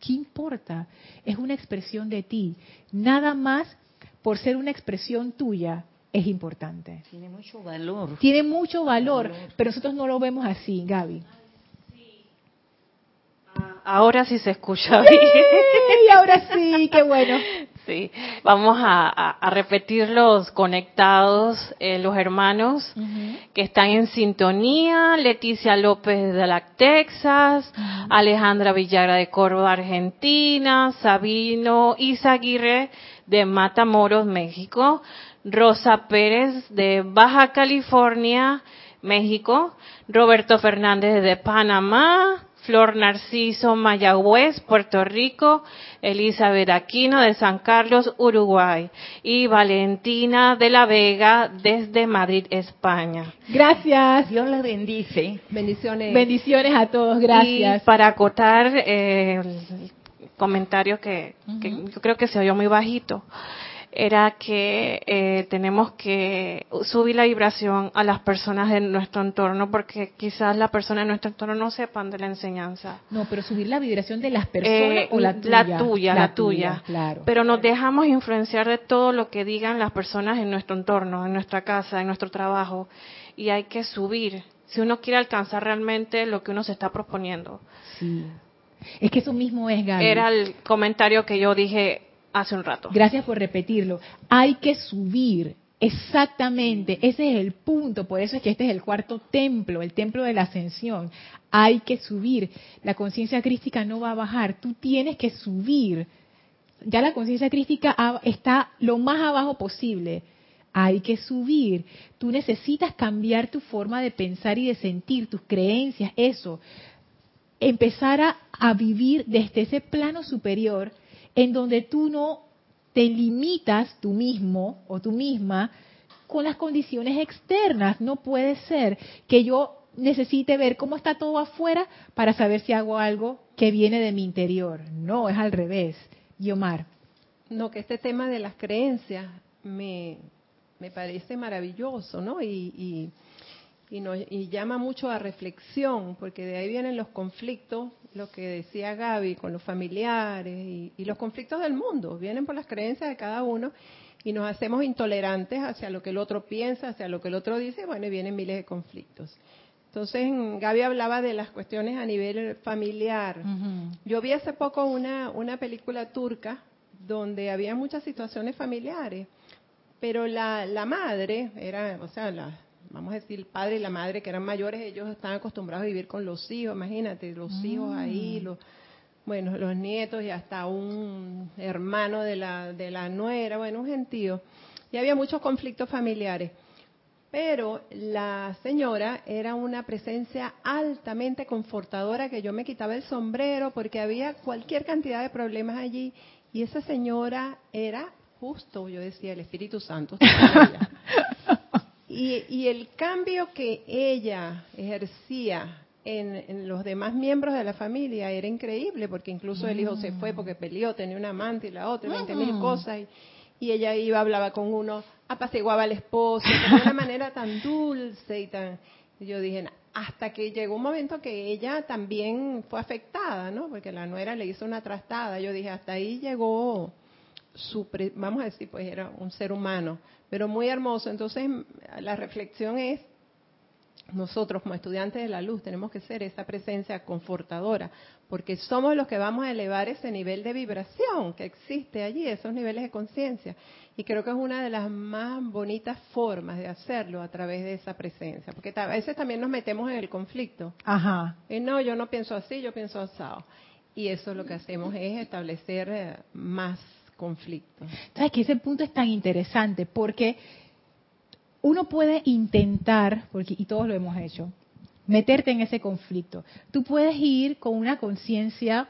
¿Qué importa? Es una expresión de ti. Nada más por ser una expresión tuya es importante. Tiene mucho valor. Tiene mucho valor, pero nosotros no lo vemos así, Gaby. Ahora sí se escucha bien. Y ahora sí, qué bueno. Sí, vamos a, repetir los conectados, eh, los hermanos que están en sintonía, Leticia López de la Texas, Alejandra Villagra de Córdoba, Argentina, Sabino Isaguirre de Matamoros, México, Rosa Pérez de Baja California, México, Roberto Fernández de Panamá, Flor Narciso Mayagüez, Puerto Rico, Elizabeth Aquino de San Carlos, Uruguay y Valentina de la Vega desde Madrid, España. Gracias. Dios les bendice. Bendiciones. Bendiciones a todos, gracias. Y para acotar eh, el comentario que, que yo creo que se oyó muy bajito era que eh, tenemos que subir la vibración a las personas de nuestro entorno porque quizás las personas de nuestro entorno no sepan de la enseñanza. No, pero subir la vibración de las personas o la tuya. La tuya, la, tuya. Claro. Pero nos dejamos influenciar de todo lo que digan las personas en nuestro entorno, en nuestra casa, en nuestro trabajo. Y hay que subir si uno quiere alcanzar realmente lo que uno se está proponiendo. Sí. Es que eso mismo es, Gaby. Era el comentario que yo dije hace un rato. Gracias por repetirlo. Hay que subir. Exactamente, ese es el punto, por eso es que este es el cuarto templo, el templo de la ascensión. Hay que subir, la conciencia crística no va a bajar, tú tienes que subir. Ya la conciencia crística está lo más abajo posible. Hay que subir. Tú necesitas cambiar tu forma de pensar y de sentir, tus creencias, eso. Empezar a, a vivir desde ese plano superior en donde tú no te limitas tú mismo o tú misma con las condiciones externas. No puede ser que yo necesite ver cómo está todo afuera para saber si hago algo que viene de mi interior. No, es al revés. Yomar. No, que este tema de las creencias me, me parece maravilloso, ¿no? Y, y, nos, y llama mucho a reflexión, porque de ahí vienen los conflictos lo que decía Gaby con los familiares y, los conflictos del mundo, vienen por las creencias de cada uno y nos hacemos intolerantes hacia lo que el otro piensa, hacia lo que el otro dice, bueno, y vienen miles de conflictos. Entonces, Gaby hablaba de las cuestiones a nivel familiar. Yo vi hace poco una, una película turca donde había muchas situaciones familiares, pero la, la madre era, o sea, la, vamos a decir, el padre y la madre que eran mayores, ellos estaban acostumbrados a vivir con los hijos, imagínate, los hijos ahí, mm. los, bueno, los nietos y hasta un hermano de la, de la nuera, bueno, un gentío. Y había muchos conflictos familiares. Pero la señora era una presencia altamente confortadora que yo me quitaba el sombrero porque había cualquier cantidad de problemas allí y esa señora era justo, yo decía, el Espíritu Santo. Y, el cambio que ella ejercía en, los demás miembros de la familia era increíble, porque incluso el hijo se fue mm. porque peleó, tenía una amante y la otra, veinte mil mm. cosas, y, ella iba, hablaba con uno, apaciguaba al esposo, de una manera tan dulce y tan... yo dije, hasta que llegó un momento que ella también fue afectada, ¿no? Porque la nuera le hizo una trastada. Yo dije, hasta ahí llegó su, vamos a decir, pues era un ser humano pero muy hermoso. Entonces, la reflexión es nosotros como estudiantes de la luz tenemos que ser esa presencia confortadora, porque somos los que vamos a elevar ese nivel de vibración que existe allí, esos niveles de conciencia. Y creo que es una de las más bonitas formas de hacerlo a través de esa presencia, porque a veces también nos metemos en el conflicto. Ajá. Y no, yo no pienso así, yo pienso asado. Y eso lo que hacemos es establecer eh, más conflictos. ¿Sabes que ese punto es tan interesante? Porque uno puede intentar, porque, y todos lo hemos hecho, meterte en ese conflicto. Tú puedes ir con una conciencia,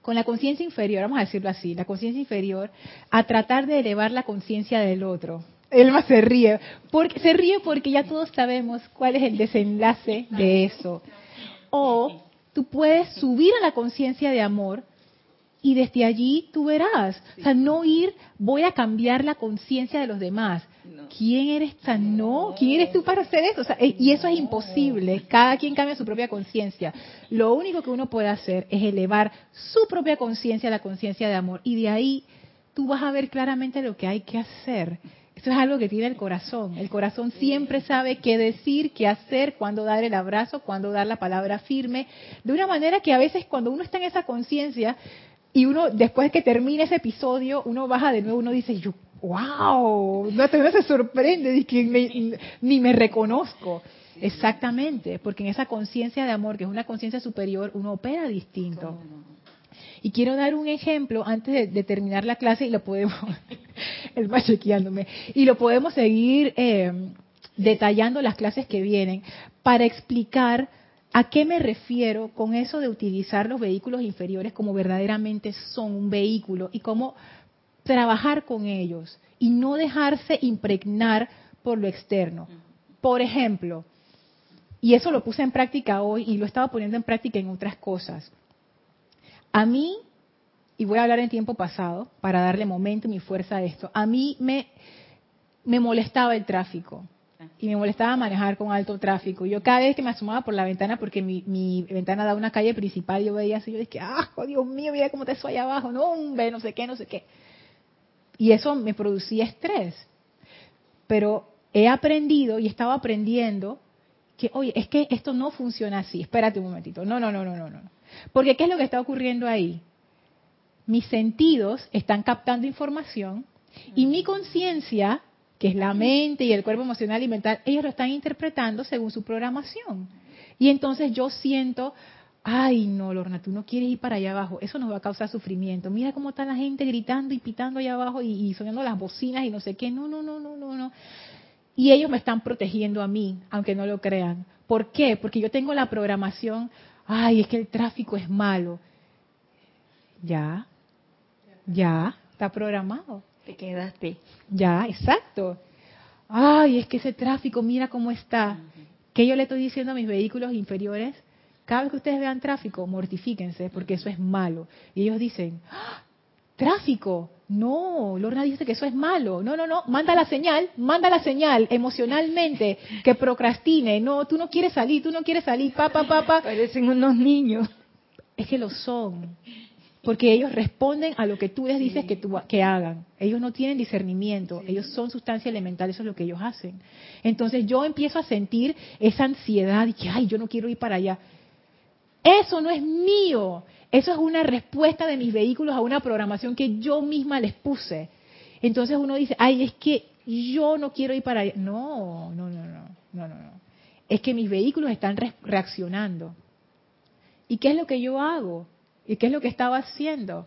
con la conciencia inferior, vamos a decirlo así, la conciencia inferior, a tratar de elevar la conciencia del otro. Elma se ríe, porque se ríe porque ya todos sabemos cuál es el desenlace de eso. O tú puedes subir a la conciencia de amor y desde allí tú verás. O sea, no ir, voy a cambiar la conciencia de los demás. ¿Quién eres tan no? ¿Quién eres tú para hacer eso? Eh, y eso es imposible. Cada quien cambia su propia conciencia. Lo único que uno puede hacer es elevar su propia conciencia a la conciencia de amor. Y de ahí tú vas a ver claramente lo que hay que hacer. Eso es algo que tiene el corazón. El corazón siempre sabe qué decir, qué hacer, cuándo dar el abrazo, cuándo dar la palabra firme. De una manera que a veces cuando uno está en esa conciencia y uno, después que termina ese episodio, uno baja de nuevo, uno dice, yo wow, no te se sorprende, que ni me reconozco. Exactamente, porque en esa conciencia de amor, que es una conciencia superior, uno opera distinto. Y quiero dar un ejemplo antes de, terminar la clase y lo podemos, el va chequeándome, y lo podemos seguir eh, detallando las clases que vienen para explicar a qué me refiero con eso de utilizar los vehículos inferiores como verdaderamente son un vehículo y cómo trabajar con ellos y no dejarse impregnar por lo externo. Por ejemplo, y eso lo puse en práctica hoy y lo estaba poniendo en práctica en otras cosas. A mí, y voy a hablar en tiempo pasado para darle momento y fuerza a esto, a mí me molestaba el tráfico y me molestaba manejar con alto tráfico. Yo cada vez que me asomaba por la ventana, porque mi, ventana da una calle principal, yo veía así, yo decía, ¡ah, oh, Dios mío, mira cómo te soy abajo! No, hombre, no sé qué, no sé qué. Y eso me producía estrés. Pero he aprendido y estaba aprendiendo que, oye, es que esto no funciona así. Espérate un momentito. No, no, no, no, no, no. Porque ¿qué es lo que está ocurriendo ahí? Mis sentidos están captando información y mi conciencia, que es la mente y el cuerpo emocional y mental, ellos lo están interpretando según su programación. Y entonces yo siento, ay no, Lorna, tú no quieres ir para allá abajo, eso nos va a causar sufrimiento. Mira cómo está la gente gritando y pitando allá abajo y, sonando las bocinas y no sé qué. No, no, no, no, no, no. Y ellos me están protegiendo a mí, aunque no lo crean. ¿Por qué? Porque yo tengo la programación, ay, es que el tráfico es malo. Ya, ya, está programado. Te quedaste. Ya, exacto. Ay, es que ese tráfico, mira cómo está. ¿Qué yo le estoy diciendo a mis vehículos inferiores? Cada vez que ustedes vean tráfico, mortifíquense, porque eso es malo. Y ellos dicen, ¡Ah! tráfico, no, Lorna dice que eso es malo. No, no, no, manda la señal, manda la señal emocionalmente que procrastine. No, tú no quieres salir, tú no quieres salir, papá, papá. Parecen unos niños. Es que lo son. Porque ellos responden a lo que tú les dices que, que hagan. Ellos no tienen discernimiento, ellos son sustancia elemental, eso es lo que ellos hacen. Entonces yo empiezo a sentir esa ansiedad y que, ay, yo no quiero ir para allá. Eso no es mío. Eso es una respuesta de mis vehículos a una programación que yo misma les puse. Entonces uno dice, ay, es que yo no quiero ir para allá. No, no, no, no, no, no. Es que mis vehículos están reaccionando. ¿Y qué es lo que yo hago? ¿Y qué es lo que estaba haciendo?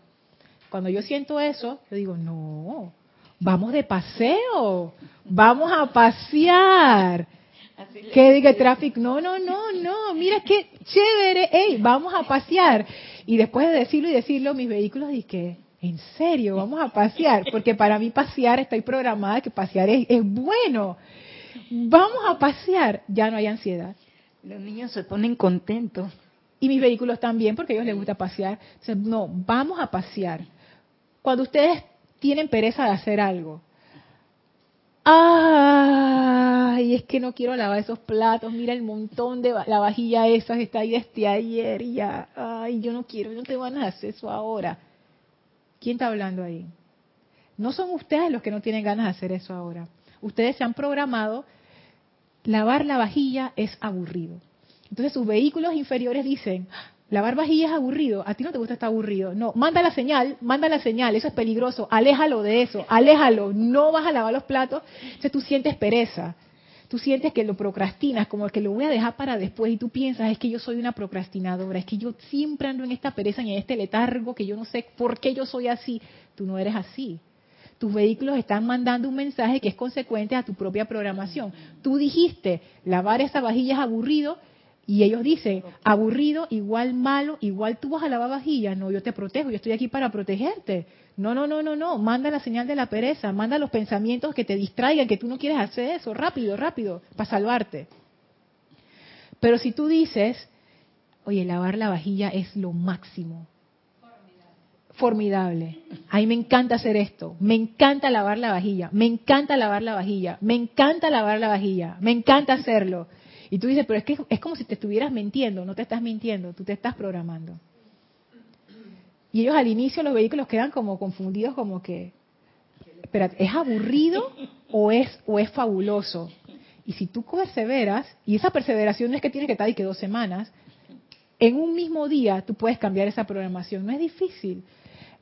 Cuando yo siento eso, yo digo, no, vamos de paseo, vamos a pasear. ¿Qué diga tráfico? No, no, no, no, mira qué chévere, hey, vamos a pasear. Y después de decirlo y decirlo, mis vehículos dicen, ¿en serio? Vamos a pasear, porque para mí pasear, estoy programada que pasear es, es bueno. Vamos a pasear, ya no hay ansiedad. Los niños se ponen contentos. Y mis vehículos también, porque a ellos les gusta pasear. No, vamos a pasear. Cuando ustedes tienen pereza de hacer algo, Ay, es que no quiero lavar esos platos. Mira el montón de la vajilla esa que está ahí desde ayer. Ya, ay, yo no quiero, no te van a hacer eso ahora. ¿Quién está hablando ahí? No son ustedes los que no tienen ganas de hacer eso ahora. Ustedes se han programado lavar la vajilla es aburrido. Entonces sus vehículos inferiores dicen, lavar vajilla es aburrido, a ti no te gusta estar aburrido. No, manda la señal, manda la señal, eso es peligroso, aléjalo de eso, aléjalo, no vas a lavar los platos. Entonces tú sientes pereza, tú sientes que lo procrastinas, como que lo voy a dejar para después y tú piensas, es que yo soy una procrastinadora, es que yo siempre ando en esta pereza y en este letargo que yo no sé por qué yo soy así. Tú no eres así. Tus vehículos están mandando un mensaje que es consecuente a tu propia programación. Tú dijiste, lavar esa vajilla es aburrido, y ellos dicen, aburrido, igual malo, igual tú vas a lavar vajilla. No, yo te protejo, yo estoy aquí para protegerte. No, no, no, no, no. Manda la señal de la pereza, manda los pensamientos que te distraigan, que tú no quieres hacer eso, rápido, rápido, para salvarte. Pero si tú dices, oye, lavar la vajilla es lo máximo. Formidable. A mí me encanta hacer esto. Me encanta lavar la vajilla. Me encanta lavar la vajilla. Me encanta lavar la vajilla. Me encanta hacerlo. Y tú dices, pero es que es como si te estuvieras mintiendo, no te estás mintiendo, tú te estás programando. Y ellos al inicio los vehículos quedan como confundidos, como que, espérate, ¿es aburrido o es, o es fabuloso? Y si tú perseveras, y esa perseveración no es que tienes que estar y que dos semanas, en un mismo día tú puedes cambiar esa programación, no es difícil.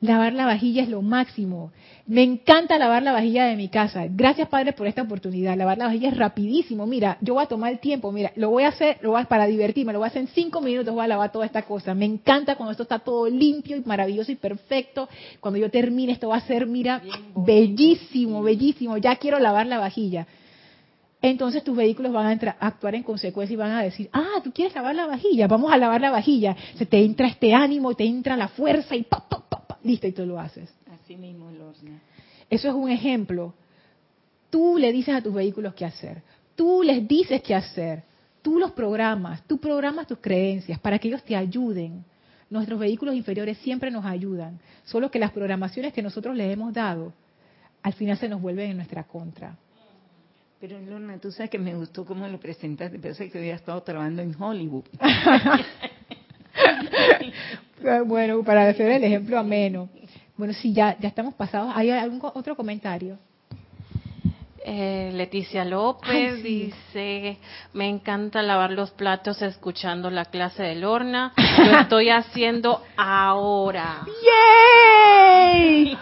Lavar la vajilla es lo máximo. Me encanta lavar la vajilla de mi casa. Gracias, Padre, por esta oportunidad. Lavar la vajilla es rapidísimo. Mira, yo voy a tomar el tiempo. Mira, lo voy a hacer lo voy a, para divertirme. Lo voy a hacer en cinco minutos. Voy a lavar toda esta cosa. Me encanta cuando esto está todo limpio y maravilloso y perfecto. Cuando yo termine, esto va a ser, mira, bellísimo, bellísimo. Ya quiero lavar la vajilla. Entonces tus vehículos van a, actuar en consecuencia y van a decir, ah, tú quieres lavar la vajilla, vamos a lavar la vajilla. Se te entra este ánimo, te entra la fuerza y pa, listo, y tú lo haces. Así mismo, Lorna. Eso es un ejemplo. Tú le dices a tus vehículos qué hacer. Tú les dices qué hacer. Tú los programas. Tú programas tus creencias para que ellos te ayuden. Nuestros vehículos inferiores siempre nos ayudan. Solo que las programaciones que nosotros les hemos dado, al final se nos vuelven en nuestra contra. Pero Lorna, tú sabes que me gustó cómo lo presentaste. Pensé que había estado trabajando en Hollywood. bueno, para hacer el ejemplo ameno. Bueno, si ya, ya estamos pasados. ¿Hay algún otro comentario? Eh, Leticia López dice, me encanta lavar los platos escuchando la clase de Lorna. Lo estoy haciendo ahora. ¡Yay!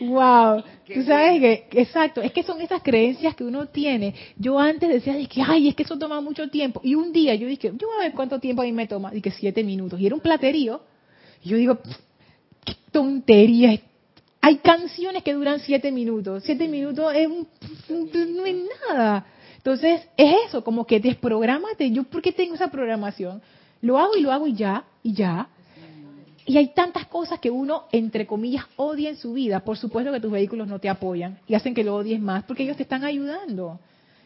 ¡Wow! Tú sabes que, exacto, es que son esas creencias que uno tiene. Yo antes decía, que, ay, es que eso toma mucho tiempo. Y un día yo dije, yo voy a ver cuánto tiempo a mí me toma. Dije, siete minutos. Y era un platerío yo digo, qué tontería. Hay canciones que duran siete minutos. Siete minutos es no es nada. Entonces, es eso, como que desprogramate. Yo, ¿por qué tengo esa programación? Lo hago y lo hago y ya, y ya. Y hay tantas cosas que uno, entre comillas, odia en su vida. Por supuesto que tus vehículos no te apoyan y hacen que lo odies más porque ellos te están ayudando.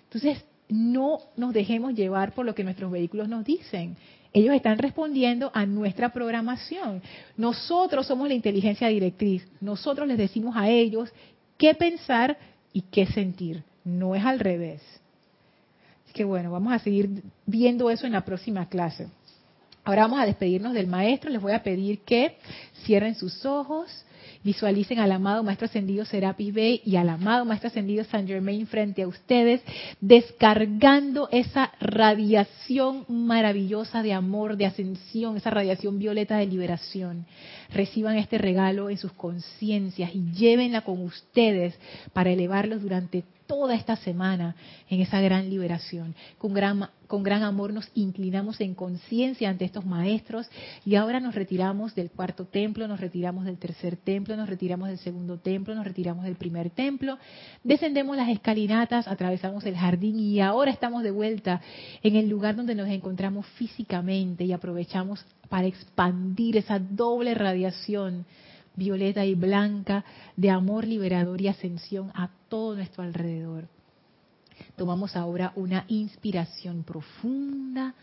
Entonces, no nos dejemos llevar por lo que nuestros vehículos nos dicen. Ellos están respondiendo a nuestra programación. Nosotros somos la inteligencia directriz. Nosotros les decimos a ellos qué pensar y qué sentir. No es al revés. Así que bueno, vamos a seguir viendo eso en la próxima clase. Ahora vamos a despedirnos del maestro. Les voy a pedir que cierren sus ojos Visualicen al amado Maestro Ascendido Serapis Bey y al amado Maestro Ascendido San Germain frente a ustedes, descargando esa radiación maravillosa de amor, de ascensión, esa radiación violeta de liberación. Reciban este regalo en sus conciencias y llévenla con ustedes para elevarlos durante toda esta semana en esa gran liberación. Con gran, con gran amor nos inclinamos en conciencia ante estos maestros y ahora nos retiramos del cuarto templo, nos retiramos del tercer templo, nos retiramos del segundo templo, nos retiramos del primer templo, descendemos las escalinatas, atravesamos el jardín y ahora estamos de vuelta en el lugar donde nos encontramos físicamente y aprovechamos para expandir esa doble radiación violeta y blanca de amor liberador y ascensión a todo nuestro alrededor. Tomamos ahora una inspiración profunda.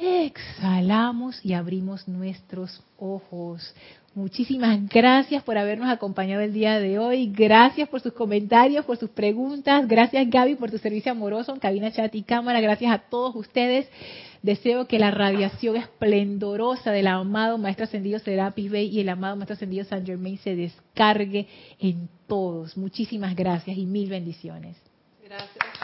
Exhalamos y abrimos nuestros ojos. Muchísimas gracias por habernos acompañado el día de hoy. Gracias por sus comentarios, por sus preguntas. Gracias Gaby por tu servicio amoroso en cabina, chat y cámara. Gracias a todos ustedes. Deseo que la radiación esplendorosa del amado Maestro Ascendido Serapis Bey y el amado Maestro Ascendido San Germain se descargue en todos. Muchísimas gracias y mil bendiciones. Gracias.